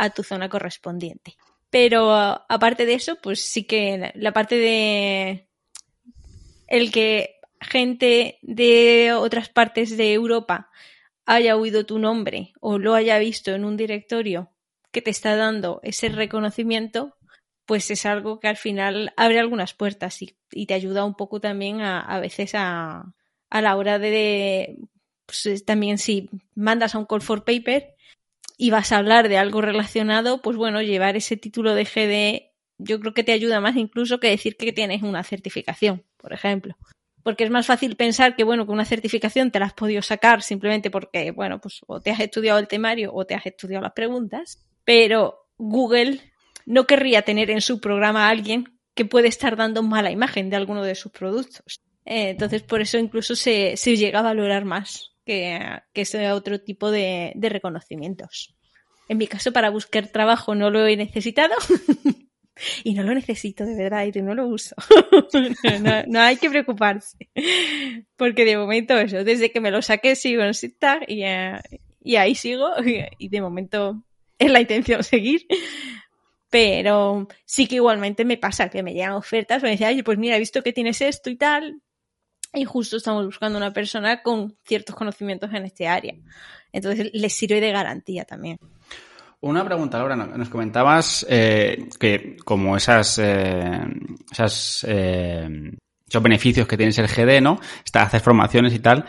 Speaker 4: a tu zona correspondiente. Pero aparte de eso, pues sí que la parte de el que gente de otras partes de Europa haya oído tu nombre o lo haya visto en un directorio que te está dando ese reconocimiento, pues es algo que al final abre algunas puertas y, te ayuda un poco también a, a veces a, a, la hora de, de pues también si mandas a un call for paper y vas a hablar de algo relacionado, pues bueno, llevar ese título de GD yo creo que te ayuda más incluso que decir que tienes una certificación, por ejemplo. Porque es más fácil pensar que, bueno, que una certificación te la has podido sacar simplemente porque, bueno, pues o te has estudiado el temario o te has estudiado las preguntas, pero Google no querría tener en su programa a alguien que puede estar dando mala imagen de alguno de sus productos. Eh, entonces, por eso incluso se, se, llega a valorar más que, que otro tipo de, reconocimientos. En mi caso, para buscar trabajo no lo he necesitado. y no lo necesito de verdad y no lo uso. no, hay que preocuparse. Porque de momento eso, desde que me lo saqué sigo en SIGTAG y, uh, y ahí sigo y, de momento es la intención seguir. Pero sí que igualmente me pasa que me llegan ofertas, me dicen, oye, pues mira, he visto que tienes esto y tal, y justo estamos buscando una persona con ciertos conocimientos en este área. Entonces les sirve de garantía también.
Speaker 1: Una pregunta, Laura. Nos comentabas eh, que como esas, eh, eh, esos beneficios que tienes el GD, ¿no? Está, hacer formaciones y tal.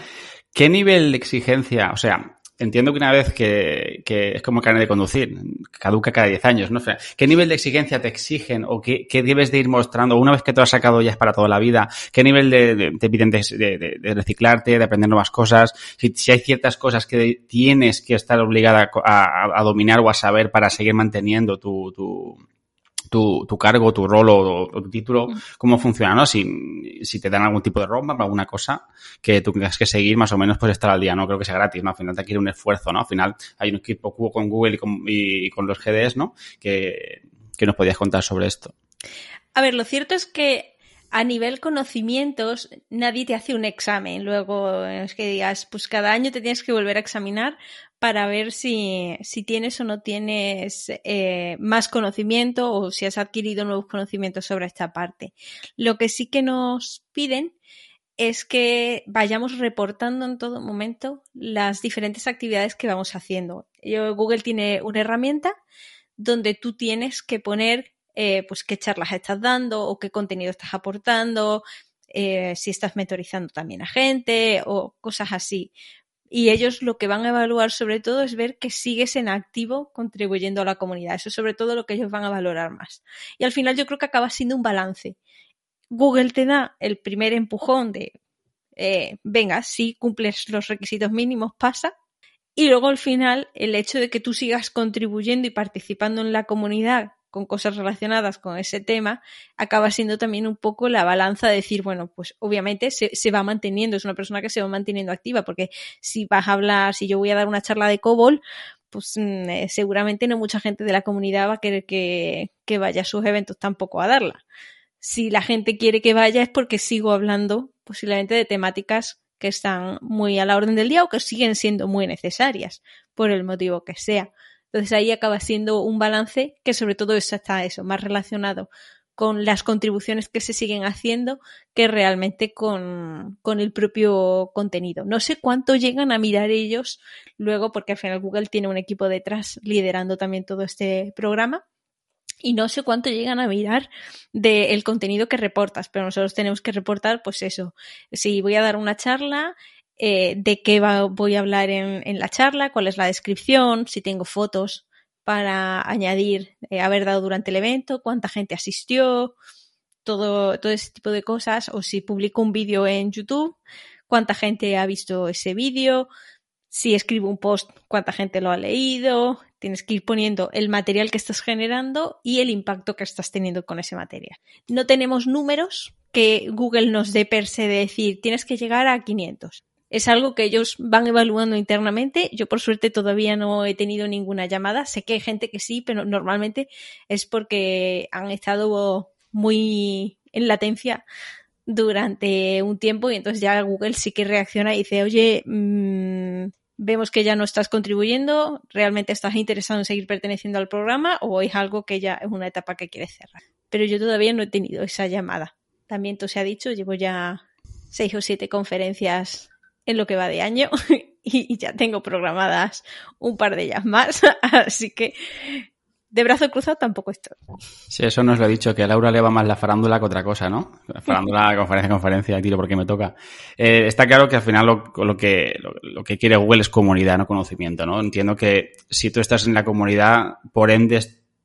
Speaker 1: ¿Qué nivel de exigencia, o sea, entiendo que una vez que, que es como carne de conducir, caduca cada 10 años, ¿no? ¿Qué nivel de exigencia te exigen o qué, qué, debes de ir mostrando? Una vez que te has sacado ya es para toda la vida, ¿qué nivel de, de, te piden de, reciclarte, de aprender nuevas cosas? Si, si, hay ciertas cosas que tienes que estar obligada a, a, a, dominar o a saber para seguir manteniendo tu, tu, tu, tu cargo, tu rol o, o, tu título, cómo funciona, ¿no? Si, si te dan algún tipo de roadmap, alguna cosa que tú tengas que seguir, más o menos, pues estar al día, no creo que sea gratis, ¿no? Al final te quiere un esfuerzo, ¿no? Al final hay un equipo con Google y con, y con los GDs, ¿no? Que, que nos podías contar sobre esto.
Speaker 4: A ver, lo cierto es que a nivel conocimientos, nadie te hace un examen. Luego es que digas, pues cada año te tienes que volver a examinar para ver si, tienes o no tienes eh, más conocimiento o si has adquirido nuevos conocimientos sobre esta parte. Lo que sí que nos piden es que vayamos reportando en todo momento las diferentes actividades que vamos haciendo. Google tiene una herramienta donde tú tienes que poner eh, pues qué charlas estás dando o qué contenido estás aportando, eh, si estás mentorizando también a gente o cosas así y ellos lo que van a evaluar sobre todo es ver que sigues en activo contribuyendo a la comunidad. Eso es sobre todo lo que ellos van a valorar más. Y al final yo creo que acaba siendo un balance. Google te da el primer empujón de, eh, venga, si cumples los requisitos mínimos, pasa. Y luego al final el hecho de que tú sigas contribuyendo y participando en la comunidad con cosas relacionadas con ese tema, acaba siendo también un poco la balanza de decir, bueno, pues obviamente se, se, va manteniendo, es una persona que se va manteniendo activa, porque si vas a hablar, si yo voy a dar una charla de COBOL, pues mm, eh, seguramente no mucha gente de la comunidad va a querer que, que vaya a sus eventos tampoco a darla. Si la gente quiere que vaya es porque sigo hablando posiblemente de temáticas que están muy a la orden del día o que siguen siendo muy necesarias, por el motivo que sea. Entonces ahí acaba siendo un balance que sobre todo está eso, más relacionado con las contribuciones que se siguen haciendo que realmente con, con, el propio contenido. No sé cuánto llegan a mirar ellos luego, porque al final Google tiene un equipo detrás liderando también todo este programa. Y no sé cuánto llegan a mirar del contenido que reportas, pero nosotros tenemos que reportar, pues eso. Si voy a dar una charla, eh, de qué voy a hablar en, en, la charla, cuál es la descripción, si tengo fotos para añadir eh, haber dado durante el evento, cuánta gente asistió, todo, todo ese tipo de cosas, o si publico un vídeo en YouTube, cuánta gente ha visto ese vídeo, si escribo un post, cuánta gente lo ha leído, tienes que ir poniendo el material que estás generando y el impacto que estás teniendo con ese material. No tenemos números que Google nos dé per se de decir tienes que llegar a 500 es algo que ellos van evaluando internamente. Yo por suerte todavía no he tenido ninguna llamada. Sé que hay gente que sí, pero normalmente es porque han estado muy en latencia durante un tiempo y entonces ya Google sí que reacciona y dice, oye, mmm, vemos que ya no estás contribuyendo, realmente estás interesado en seguir perteneciendo al programa o es algo que ya es una etapa que quieres cerrar. Pero yo todavía no he tenido esa llamada. También todo se ha dicho, llevo ya seis o siete conferencias en lo que va de año y ya tengo programadas un par de ellas más, así que de brazo cruzado tampoco estoy.
Speaker 1: Sí, eso nos lo he dicho, que a Laura le va más la farándula que otra cosa, ¿no? La farándula, conferencia, conferencia, tiro porque me toca. Eh, está claro que al final lo, lo que, lo, lo, que quiere Google es comunidad, no conocimiento, ¿no? Entiendo que si tú estás en la comunidad, por ende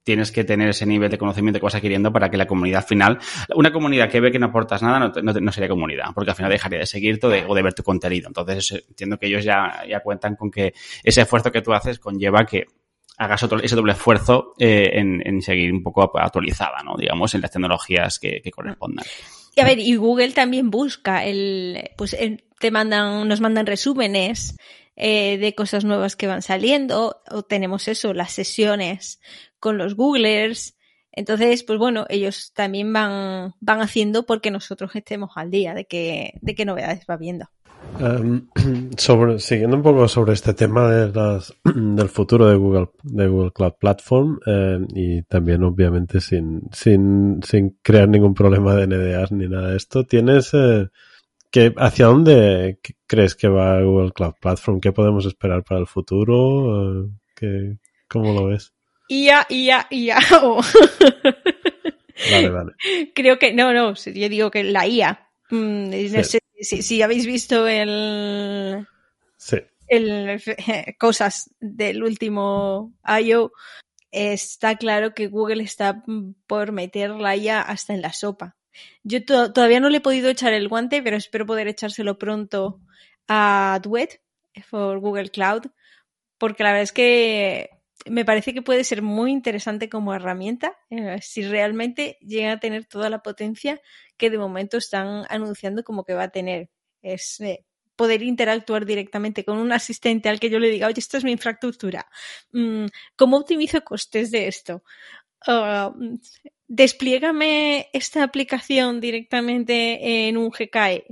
Speaker 1: tienes que tener ese nivel de conocimiento que vas adquiriendo para que la comunidad final, una comunidad que ve que no aportas nada, no, sería comunidad, porque al final dejaría de seguirte o de, o de ver tu contenido. Entonces, entiendo que ellos ya, ya cuentan con que ese esfuerzo que tú haces conlleva que hagas otro, ese doble esfuerzo eh, en, seguir un poco actualizada, ¿no? Digamos, en las tecnologías que, correspondan.
Speaker 4: Y a ver, y Google también busca el, pues te mandan, nos mandan resúmenes eh, de cosas nuevas que van saliendo, o tenemos eso, las sesiones con los Googlers. Entonces, pues bueno, ellos también van, van haciendo porque nosotros estemos al día de qué, de qué novedades va viendo.
Speaker 3: Em, sobre, siguiendo un poco sobre este tema de las, del futuro de Google, de Google Cloud Platform em, y también obviamente sin, sin, sin crear ningún problema de NDAs ni nada de esto, ¿tienes eh, que, hacia dónde crees que va Google Cloud Platform? ¿Qué podemos esperar para el futuro? Eh, ¿Qué, ¿Cómo lo ves?
Speaker 4: IA, IA, IA.
Speaker 3: Vale, vale.
Speaker 4: Creo que, no, no, yo digo que la IA. Mm, no sé si, habéis visto el,
Speaker 3: sí.
Speaker 4: el cosas del último I.O., está claro que Google está por meterla ya hasta en la sopa. Yo todavía no le he podido echar el guante, pero espero poder echárselo pronto a Duet por Google Cloud, porque la verdad es que me parece que puede ser muy interesante como herramienta eh, si realmente llega a tener toda la potencia que de momento están anunciando como que va a tener. Es eh, poder interactuar directamente con un asistente al que yo le diga, oye, esto es mi infraestructura. Mm, ¿Cómo optimizo costes de esto? Uh, esta aplicación directamente en un GKE.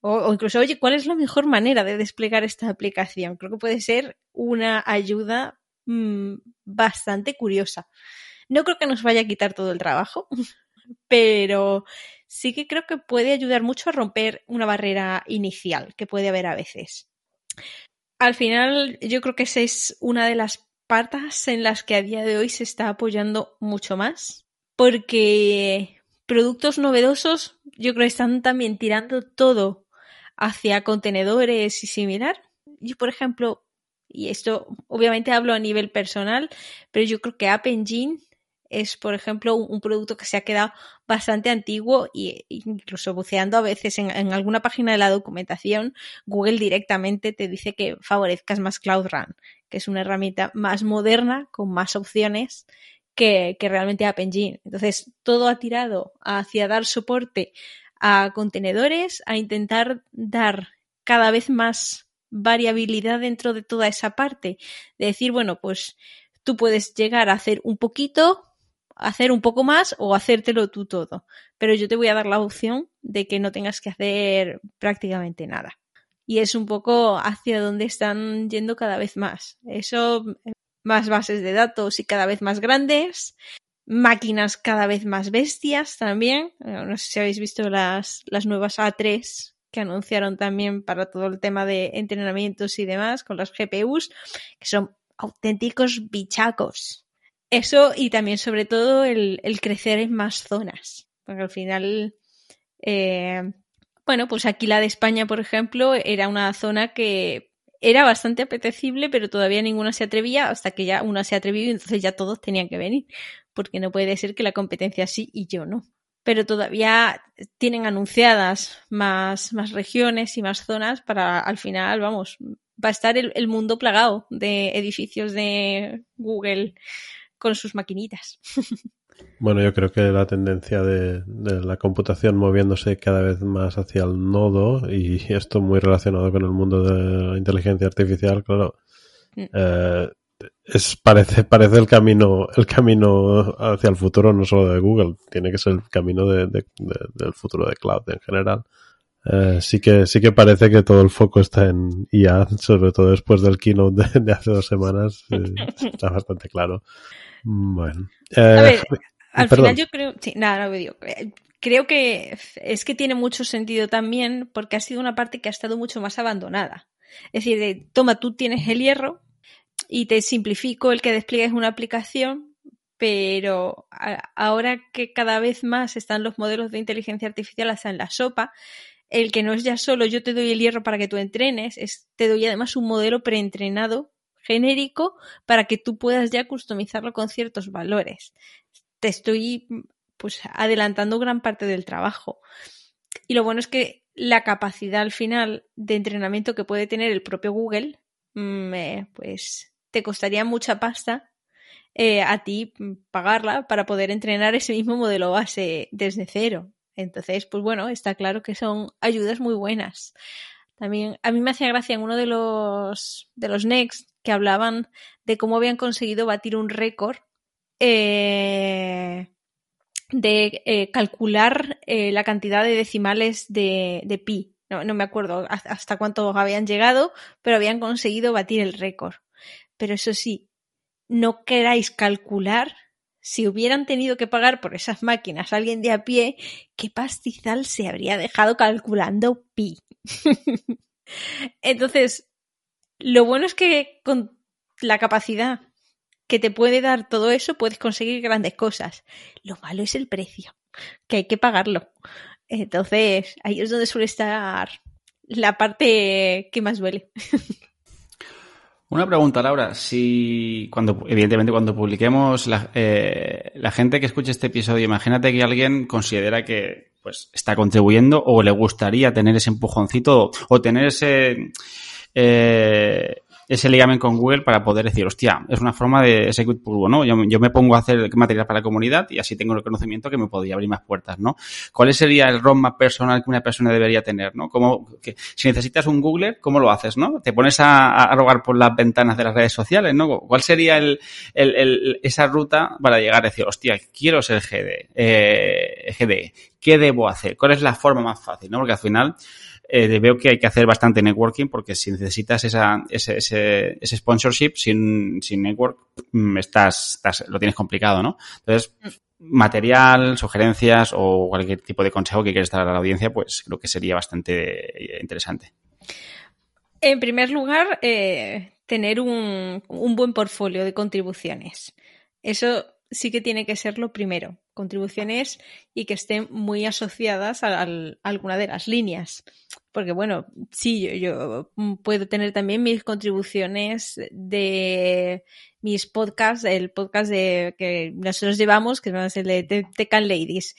Speaker 4: O, incluso, oye, ¿cuál es la mejor manera de desplegar esta aplicación? Creo que puede ser una ayuda mm, bastante curiosa. No creo que nos vaya a quitar todo el trabajo, pero sí que creo que puede ayudar mucho a romper una barrera inicial que puede haber a veces. Al final, yo creo que esa es una de las patas en las que a día de hoy se está apoyando mucho más, porque productos novedosos yo creo que están también tirando todo hacia contenedores y similar. Yo, por ejemplo, y esto obviamente hablo a nivel personal, pero yo creo que App Engine es, por ejemplo, un, producto que se ha quedado bastante antiguo e incluso buceando a veces en, alguna página de la documentación, Google directamente te dice que favorezcas más Cloud Run, que es una herramienta más moderna, con más opciones que, que realmente App Engine. Entonces, todo ha tirado hacia dar soporte a contenedores, a intentar dar cada vez más variabilidad dentro de toda esa parte. De decir, bueno, pues tú puedes llegar a hacer un poquito, hacer un poco más o hacértelo tú todo. Pero yo te voy a dar la opción de que no tengas que hacer prácticamente nada. Y es un poco hacia donde están yendo cada vez más. Eso, más bases de datos y cada vez más grandes, máquinas cada vez más bestias también. No sé si habéis visto las, las nuevas A3 que anunciaron también para todo el tema de entrenamientos y demás con las GPUs, que son auténticos bichacos. Eso y también sobre todo el, crecer en más zonas. Porque al final, eh, bueno, pues aquí la de España, por ejemplo, era una zona que era bastante apetecible, pero todavía ninguna se atrevía hasta que ya una se atrevió y entonces ya todos tenían que venir. Porque no puede ser que la competencia sí y yo no. Pero todavía tienen anunciadas más, más regiones y más zonas para al final, vamos, va a estar el mundo plagado de edificios de Google con sus maquinitas.
Speaker 3: Bueno, yo creo que la tendencia de, la computación moviéndose cada vez más hacia el nodo y esto muy relacionado con el mundo de la inteligencia artificial, claro, mm. eh, es parece parece el camino el camino hacia el futuro no solo de Google, tiene que ser el camino de, del futuro de cloud en general. Eh, sí que sí que parece que todo el foco está en IA, sobre todo después del keynote de, hace dos semanas, eh, está bastante claro. Bueno.
Speaker 4: a ver, eh, al final yo creo, sí, nada, no me digo. Creo que es que tiene mucho sentido también porque ha sido una parte que ha estado mucho más abandonada. Es decir, toma, tú tienes el hierro y te simplifico el que despliegues una aplicación, pero ahora que cada vez más están los modelos de inteligencia artificial hasta en la sopa, el que no es ya solo yo te doy el hierro para que tú entrenes, es te doy además un modelo preentrenado genérico para que tú puedas ya customizarlo con ciertos valores. Te estoy pues adelantando gran parte del trabajo. Y lo bueno es que la capacidad al final de entrenamiento que puede tener el propio Google, mm, eh, pues te costaría mucha pasta eh, a ti pagarla para poder entrenar ese mismo modelo base desde cero. Entonces, pues bueno, está claro que son ayudas muy buenas. También a mí me hacía gracia en uno de los de los Next que hablaban de cómo habían conseguido batir un récord eh, de eh, calcular la cantidad de decimales de, pi. No, me acuerdo hasta cuánto habían llegado, pero habían conseguido batir el récord. Pero eso sí, no queráis calcular si hubieran tenido que pagar por esas máquinas alguien de a pie, qué pastizal se habría dejado calculando pi. Entonces, lo bueno es que con la capacidad que te puede dar todo eso puedes conseguir grandes cosas. Lo malo es el precio, que hay que pagarlo. Entonces, ahí es donde suele estar la parte que más duele.
Speaker 1: Una pregunta, Laura. Si, cuando, evidentemente, cuando publiquemos, la, eh, la, gente que escuche este episodio, imagínate que alguien considera que pues está contribuyendo o le gustaría tener ese empujoncito o tener ese, eh, ese ligamen con Google para poder decir, hostia, es una forma de Execute Purbo, ¿no? Yo, yo, me pongo a hacer material para la comunidad y así tengo el conocimiento que me podría abrir más puertas, ¿no? ¿Cuál sería el roadmap personal que una persona debería tener, ¿no? Como que, si necesitas un Google, ¿cómo lo haces, no? Te pones a, a rogar por las ventanas de las redes sociales, ¿no? ¿Cuál sería el, el, el esa ruta para llegar a decir, hostia, quiero ser GD, eh, GD, ¿qué debo hacer? ¿Cuál es la forma más fácil, no? Porque al final, eh, veo que hay que hacer bastante networking porque si necesitas esa, ese, ese, ese sponsorship sin, sin network, mm, estás, estás, lo tienes complicado, ¿no? Entonces, material, sugerencias o cualquier tipo de consejo que quieras dar a la audiencia, pues creo que sería bastante interesante.
Speaker 4: En primer lugar, eh, tener un, un buen portfolio de contribuciones. Eso sí que tiene que ser lo primero. Contribuciones y que estén muy asociadas a, alguna de las líneas. Porque bueno, sí, yo, yo, puedo tener también mis contribuciones de mis podcasts, el podcast de, que nosotros llevamos, que es el de Tecan Ladies.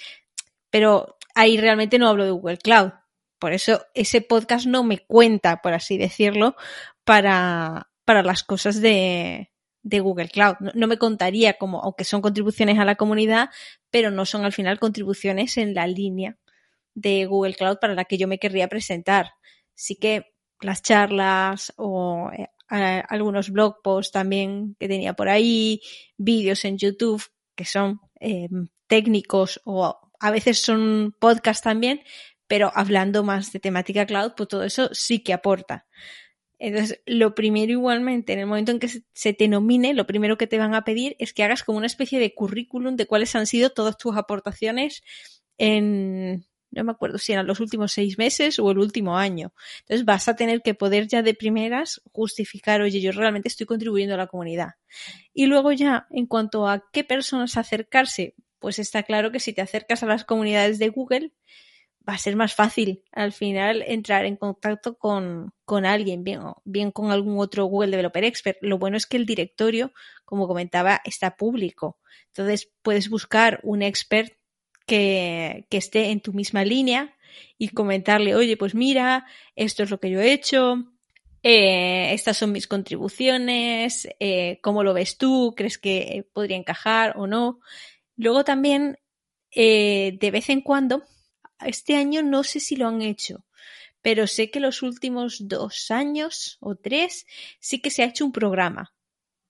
Speaker 4: Pero ahí realmente no hablo de Google Cloud. Por eso ese podcast no me cuenta, por así decirlo, para, para las cosas de, de Google Cloud. No, me contaría como, aunque son contribuciones a la comunidad, pero no son al final contribuciones en la línea de Google Cloud para la que yo me querría presentar. Sí que las charlas o eh, algunos blog posts también que tenía por ahí, vídeos en YouTube que son eh, técnicos o a veces son podcasts también, pero hablando más de temática cloud, pues todo eso sí que aporta. Entonces, lo primero igualmente, en el momento en que se te nomine, lo primero que te van a pedir es que hagas como una especie de currículum de cuáles han sido todas tus aportaciones en, no me acuerdo si eran los últimos seis meses o el último año. Entonces vas a tener que poder ya de primeras justificar, oye, yo realmente estoy contribuyendo a la comunidad. Y luego ya, en cuanto a qué personas acercarse, pues está claro que si te acercas a las comunidades de Google, va a ser más fácil al final entrar en contacto con, con alguien, bien, bien con algún otro Google Developer Expert. Lo bueno es que el directorio, como comentaba, está público. Entonces puedes buscar un expert que, que esté en tu misma línea y comentarle, oye, pues mira, esto es lo que yo he hecho, eh, estas son mis contribuciones, eh, ¿cómo lo ves tú? ¿Crees que podría encajar o no? Luego también, eh, de vez en cuando, este año no sé si lo han hecho, pero sé que los últimos dos años o tres sí que se ha hecho un programa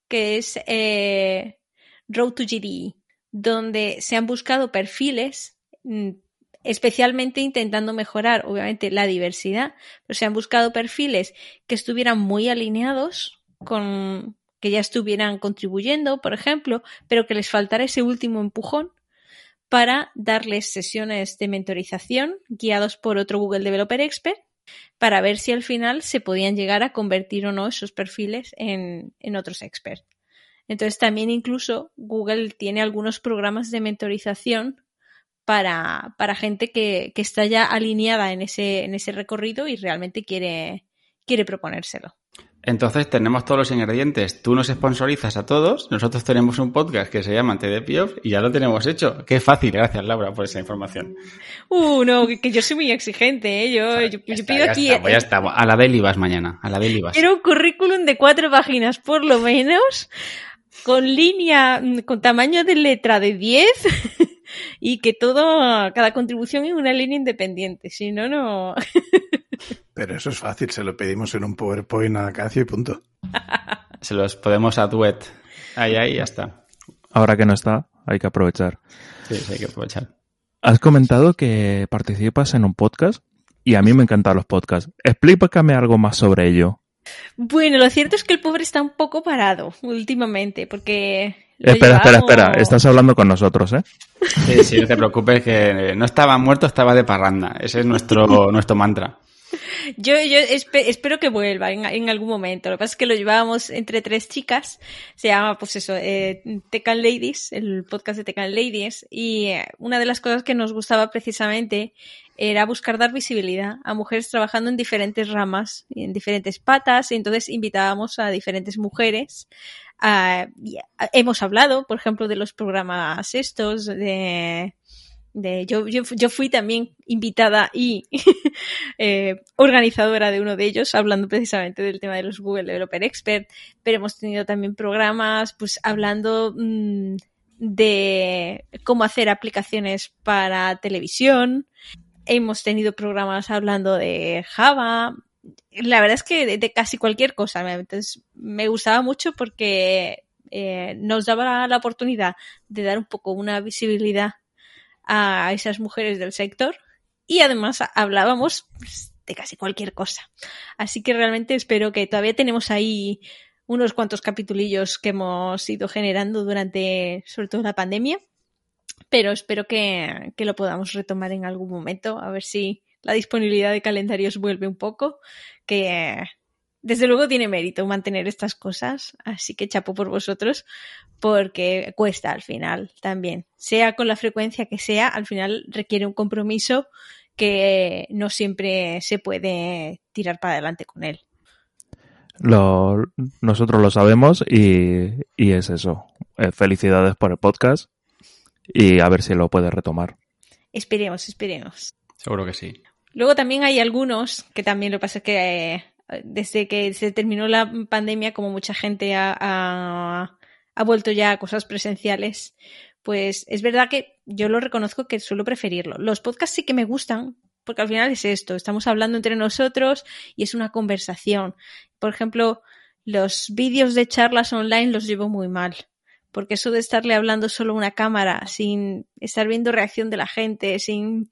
Speaker 4: que es eh, Road to GDE, donde se han buscado perfiles mm, especialmente intentando mejorar, obviamente, la diversidad, pero se han buscado perfiles que estuvieran muy alineados con que ya estuvieran contribuyendo, por ejemplo, pero que les faltara ese último empujón para darles sesiones de mentorización guiados por otro Google Developer Expert para ver si al final se podían llegar a convertir o no esos perfiles en, otros experts. Entonces también incluso Google tiene algunos programas de mentorización para, para gente que, que, está ya alineada en ese, en ese recorrido y realmente quiere, quiere proponérselo.
Speaker 1: Entonces tenemos todos los ingredientes. Tú nos sponsorizas a todos. Nosotros tenemos un podcast que se llama TDPOF y ya lo tenemos hecho. Qué fácil. Gracias, Laura, por esa información.
Speaker 4: Uh, no, que, que yo soy muy exigente, ¿eh? Yo, yo,
Speaker 1: ya
Speaker 4: yo
Speaker 1: está,
Speaker 4: pido
Speaker 1: ya
Speaker 4: aquí.
Speaker 1: pues ya está. A la del ibas mañana. A la del ibas.
Speaker 4: Quiero un currículum de cuatro páginas, por lo menos, con línea, con tamaño de letra de 10 y que todo, cada contribución es una línea independiente. Si no, no.
Speaker 2: Pero eso es fácil, se lo pedimos en un PowerPoint a Cacio y punto.
Speaker 1: Se los podemos a Duet. Ahí, ahí, ya está.
Speaker 5: Ahora que no está, hay que aprovechar.
Speaker 1: Sí, sí, hay que aprovechar.
Speaker 5: Has comentado que participas en un podcast y a mí me encantan los podcasts. Explícame algo más sobre ello.
Speaker 4: Bueno, lo cierto es que el pobre está un poco parado últimamente, porque...
Speaker 5: Espera, espera, espera. Estás hablando con nosotros, ¿eh?
Speaker 1: Sí, sí, no te preocupes que no estaba muerto, estaba de parranda. Ese es nuestro, nuestro mantra.
Speaker 4: Yo, yo espe- espero que vuelva en, algún momento. Lo que pasa es que lo llevábamos entre tres chicas. Se llama, pues eso, eh, Tecan Ladies, el podcast de Tecan Ladies. Y eh, una de las cosas que nos gustaba precisamente era buscar dar visibilidad a mujeres trabajando en diferentes ramas, y en diferentes patas. Y entonces invitábamos a diferentes mujeres. hemos hablado, por ejemplo, de los programas estos, de, de yo, yo, yo fui también invitada y eh, organizadora de uno de ellos, hablando precisamente del tema de los Google Developer Expert, pero hemos tenido también programas pues hablando mm, de cómo hacer aplicaciones para televisión, hemos tenido programas hablando de Java, la verdad es que de, casi cualquier cosa, entonces me gustaba mucho porque eh, nos daba la oportunidad de dar un poco una visibilidad a esas mujeres del sector y además hablábamos pues, de casi cualquier cosa. Así que realmente espero que todavía tenemos ahí unos cuantos capitulillos que hemos ido generando durante sobre todo la pandemia, pero espero que, que lo podamos retomar en algún momento, a ver si la disponibilidad de calendarios vuelve un poco, que desde luego tiene mérito mantener estas cosas, así que chapo por vosotros, porque cuesta al final también. Sea con la frecuencia que sea, al final requiere un compromiso que no siempre se puede tirar para adelante con él.
Speaker 5: Lo, nosotros lo sabemos y, y es eso. Eh, felicidades por el podcast y a ver si lo puedes retomar.
Speaker 4: Esperemos, esperemos.
Speaker 1: Seguro que sí.
Speaker 4: Luego también hay algunos que también lo que pasa es que eh, desde que se terminó la pandemia, como mucha gente ha vuelto ya a cosas presenciales, pues es verdad que yo lo reconozco que suelo preferirlo. Los podcasts sí que me gustan, porque al final es esto, estamos hablando entre nosotros y es una conversación. Por ejemplo, los vídeos de charlas online los llevo muy mal, porque eso de estarle hablando solo a una cámara, sin estar viendo reacción de la gente, sin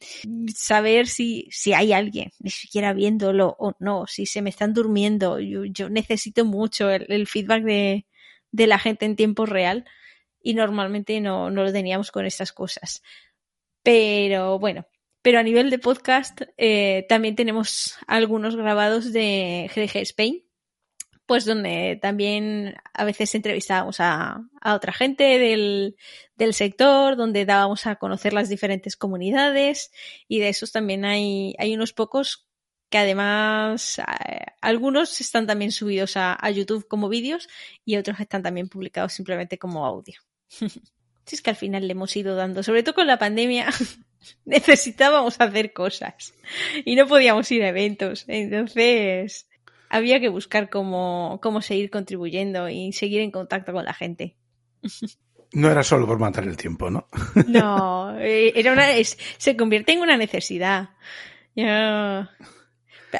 Speaker 4: saber si, si hay alguien, ni siquiera viéndolo o no, si se me están durmiendo, yo, necesito mucho el, el feedback de, de la gente en tiempo real y normalmente no, no lo teníamos con estas cosas. Pero bueno, pero a nivel de podcast eh, también tenemos algunos grabados de GDG Spain, pues donde también a veces entrevistábamos a, a otra gente del, del, sector, donde dábamos a conocer las diferentes comunidades y de esos también hay, hay unos pocos que además eh, algunos están también subidos a, a YouTube como vídeos y otros están también publicados simplemente como audio. Si es que al final le hemos ido dando, sobre todo con la pandemia, necesitábamos hacer cosas y no podíamos ir a eventos. Entonces, había que buscar cómo, cómo seguir contribuyendo y seguir en contacto con la gente.
Speaker 2: No era solo por matar el tiempo, ¿no?
Speaker 4: No, era una, es, se convierte en una necesidad.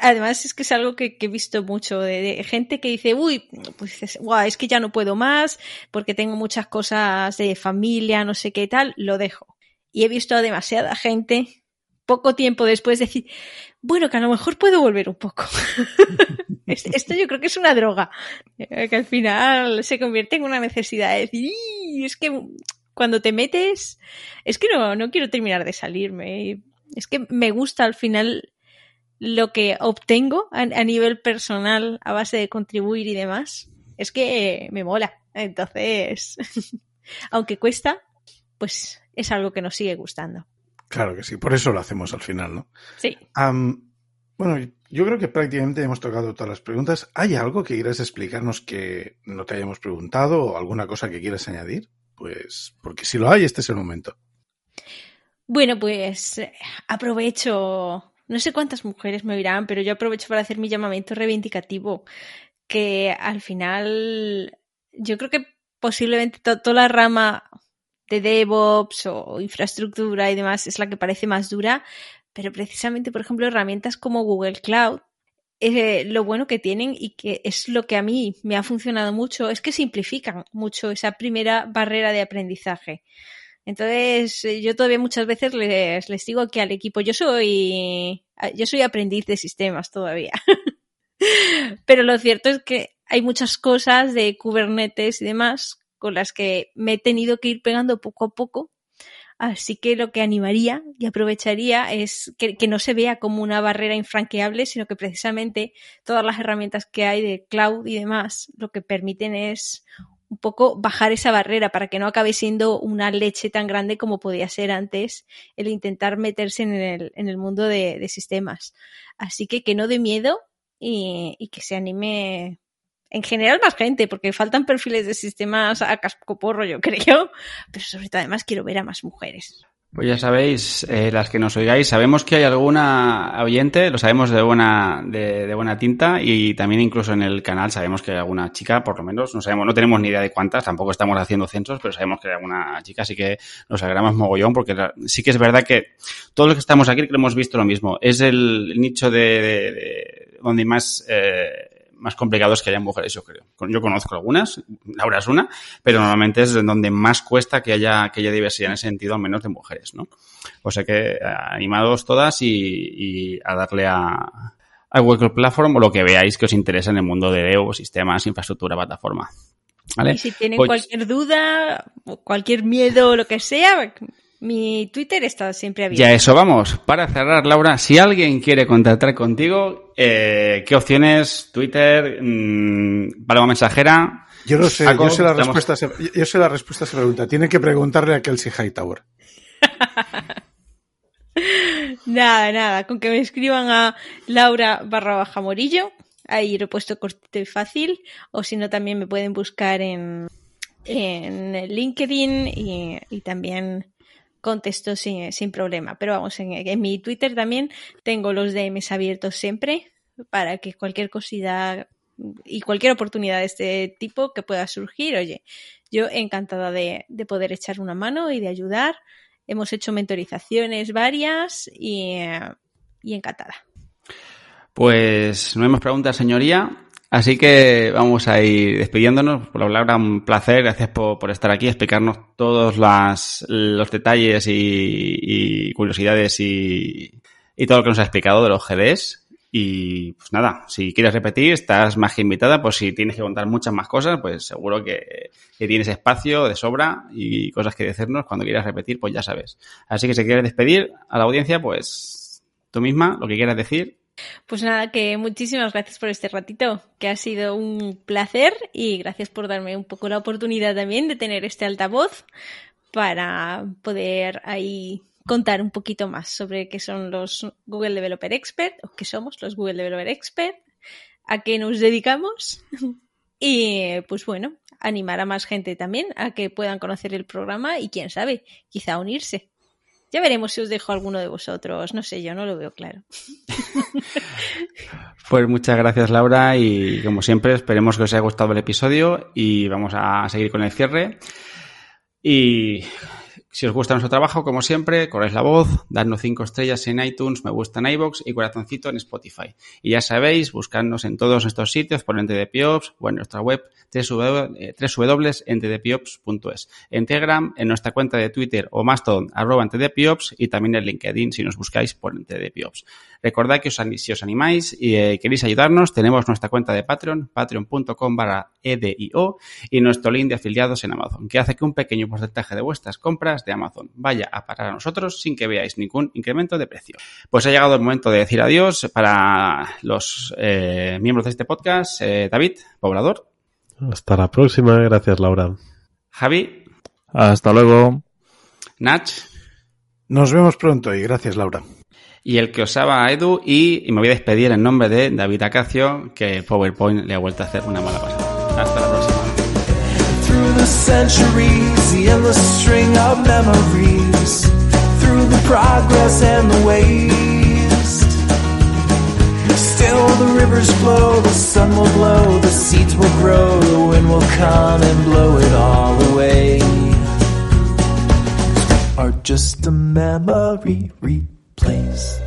Speaker 4: Además es que es algo que, que he visto mucho de, de, gente que dice, uy, pues wow, es que ya no puedo más porque tengo muchas cosas de familia, no sé qué tal, lo dejo. Y he visto a demasiada gente poco tiempo después decir, bueno, que a lo mejor puedo volver un poco. Esto yo creo que es una droga, que al final se convierte en una necesidad de decir, es que cuando te metes, es que no, no quiero terminar de salirme. Es que me gusta al final lo que obtengo a, a nivel personal a base de contribuir y demás. Es que me mola. Entonces, aunque cuesta, pues es algo que nos sigue gustando.
Speaker 2: Claro que sí, por eso lo hacemos al final, ¿no?
Speaker 4: Sí.
Speaker 2: Um, bueno, yo creo que prácticamente hemos tocado todas las preguntas. ¿Hay algo que quieras explicarnos que no te hayamos preguntado o alguna cosa que quieras añadir? Pues, porque si lo hay, este es el momento.
Speaker 4: Bueno, pues aprovecho, no sé cuántas mujeres me oirán, pero yo aprovecho para hacer mi llamamiento reivindicativo, que al final yo creo que posiblemente toda la rama de DevOps o infraestructura y demás es la que parece más dura, pero precisamente, por ejemplo, herramientas como Google Cloud, eh, lo bueno que tienen y que es lo que a mí me ha funcionado mucho, es que simplifican mucho esa primera barrera de aprendizaje. Entonces, eh, yo todavía muchas veces les, les digo que al equipo, yo soy, yo soy aprendiz de sistemas todavía. Pero lo cierto es que hay muchas cosas de Kubernetes y demás con las que me he tenido que ir pegando poco a poco. Así que lo que animaría y aprovecharía es que, no se vea como una barrera infranqueable, sino que precisamente todas las herramientas que hay de cloud y demás lo que permiten es un poco bajar esa barrera para que no acabe siendo una leche tan grande como podía ser antes el intentar meterse en el, en el mundo de, sistemas. Así que que no dé miedo y, que se anime en general más gente, porque faltan perfiles de sistemas a cascoporro, yo creo, pero sobre todo además quiero ver a más mujeres.
Speaker 1: Pues ya sabéis, eh, las que nos oigáis, sabemos que hay alguna oyente, lo sabemos de buena, de, buena tinta y también incluso en el canal sabemos que hay alguna chica, por lo menos, no sabemos, no tenemos ni idea de cuántas, tampoco estamos haciendo censos, pero sabemos que hay alguna chica, así que nos alegramos mogollón porque sí que es verdad que todos los que estamos aquí hemos visto lo mismo. Es el nicho de, de, de donde más eh, más complicados que haya mujeres, yo creo. Yo conozco algunas, Laura es una, pero normalmente es donde más cuesta que haya, que haya diversidad en ese sentido, al menos de mujeres, ¿no? O sea que animados todas y, y a darle a, a Google Platform o lo que veáis que os interesa en el mundo de DEO, sistemas, infraestructura, plataforma. ¿Vale?
Speaker 4: Y si tienen pues, cualquier duda, cualquier miedo, lo que sea, mi Twitter está siempre abierto.
Speaker 1: Ya eso vamos. Para cerrar, Laura, si alguien quiere contactar contigo, eh, ¿qué opciones? Twitter, mmm, paloma mensajera.
Speaker 2: Yo lo sé, yo sé, la respuesta, yo sé la respuesta a esa pregunta. Tienen que preguntarle a Kelsey Hightower.
Speaker 4: nada, nada. Con que me escriban a Laura barra baja morillo. Ahí lo he puesto cortito y fácil. O si no, también me pueden buscar en, en LinkedIn y, y también contesto sin, sin problema. Pero vamos, en, en, mi Twitter también tengo los DMs abiertos siempre para que cualquier cosida y cualquier oportunidad de este tipo que pueda surgir, oye, yo encantada de, de poder echar una mano y de ayudar. Hemos hecho mentorizaciones varias y, y encantada.
Speaker 1: Pues no hay más preguntas, señoría. Así que vamos a ir despidiéndonos. Por Laura, un placer. Gracias por, por estar aquí, explicarnos todos las, los detalles y, y curiosidades y, y, todo lo que nos ha explicado de los GDs. Y pues nada, si quieres repetir, estás más que invitada. Pues si tienes que contar muchas más cosas, pues seguro que, que tienes espacio de sobra y cosas que decirnos. Cuando quieras repetir, pues ya sabes. Así que si quieres despedir a la audiencia, pues tú misma, lo que quieras decir,
Speaker 4: pues nada, que muchísimas gracias por este ratito, que ha sido un placer y gracias por darme un poco la oportunidad también de tener este altavoz para poder ahí contar un poquito más sobre qué son los Google Developer Expert o qué somos los Google Developer Expert, a qué nos dedicamos y pues bueno, animar a más gente también a que puedan conocer el programa y quién sabe, quizá unirse. Ya veremos si os dejo alguno de vosotros. No sé, yo no lo veo claro.
Speaker 1: pues muchas gracias, Laura. Y como siempre, esperemos que os haya gustado el episodio y vamos a seguir con el cierre. Y si os gusta nuestro trabajo, como siempre, corréis la voz, dadnos cinco estrellas en iTunes, me gusta en iVoox y corazoncito en Spotify. Y ya sabéis, buscadnos en todos estos sitios por NTDPiops o en nuestra web www.ntdpiops.es. En Telegram, en nuestra cuenta de Twitter o Mastodon, arroba NTDPiops y también en LinkedIn si nos buscáis por NTDPiops. Recordad que si os animáis y eh, queréis ayudarnos, tenemos nuestra cuenta de Patreon, patreon.com barra edio y nuestro link de afiliados en Amazon, que hace que un pequeño porcentaje de vuestras compras de Amazon vaya a parar a nosotros sin que veáis ningún incremento de precio. Pues ha llegado el momento de decir adiós para los eh, miembros de este podcast. Eh, David, poblador.
Speaker 3: Hasta la próxima. Gracias, Laura.
Speaker 1: Javi.
Speaker 5: Hasta luego.
Speaker 1: Nach.
Speaker 2: Nos vemos pronto y gracias, Laura
Speaker 1: y el que osaba a Edu y, y, me voy a despedir en nombre de David Acacio, que PowerPoint le ha vuelto a hacer una mala pasada. Hasta la próxima. The centuries, the endless string of memories, through the progress and the waste.
Speaker 6: Still the rivers flow, the sun will blow, the seeds will grow, the wind will come and blow it all away. Are just a memory replaced.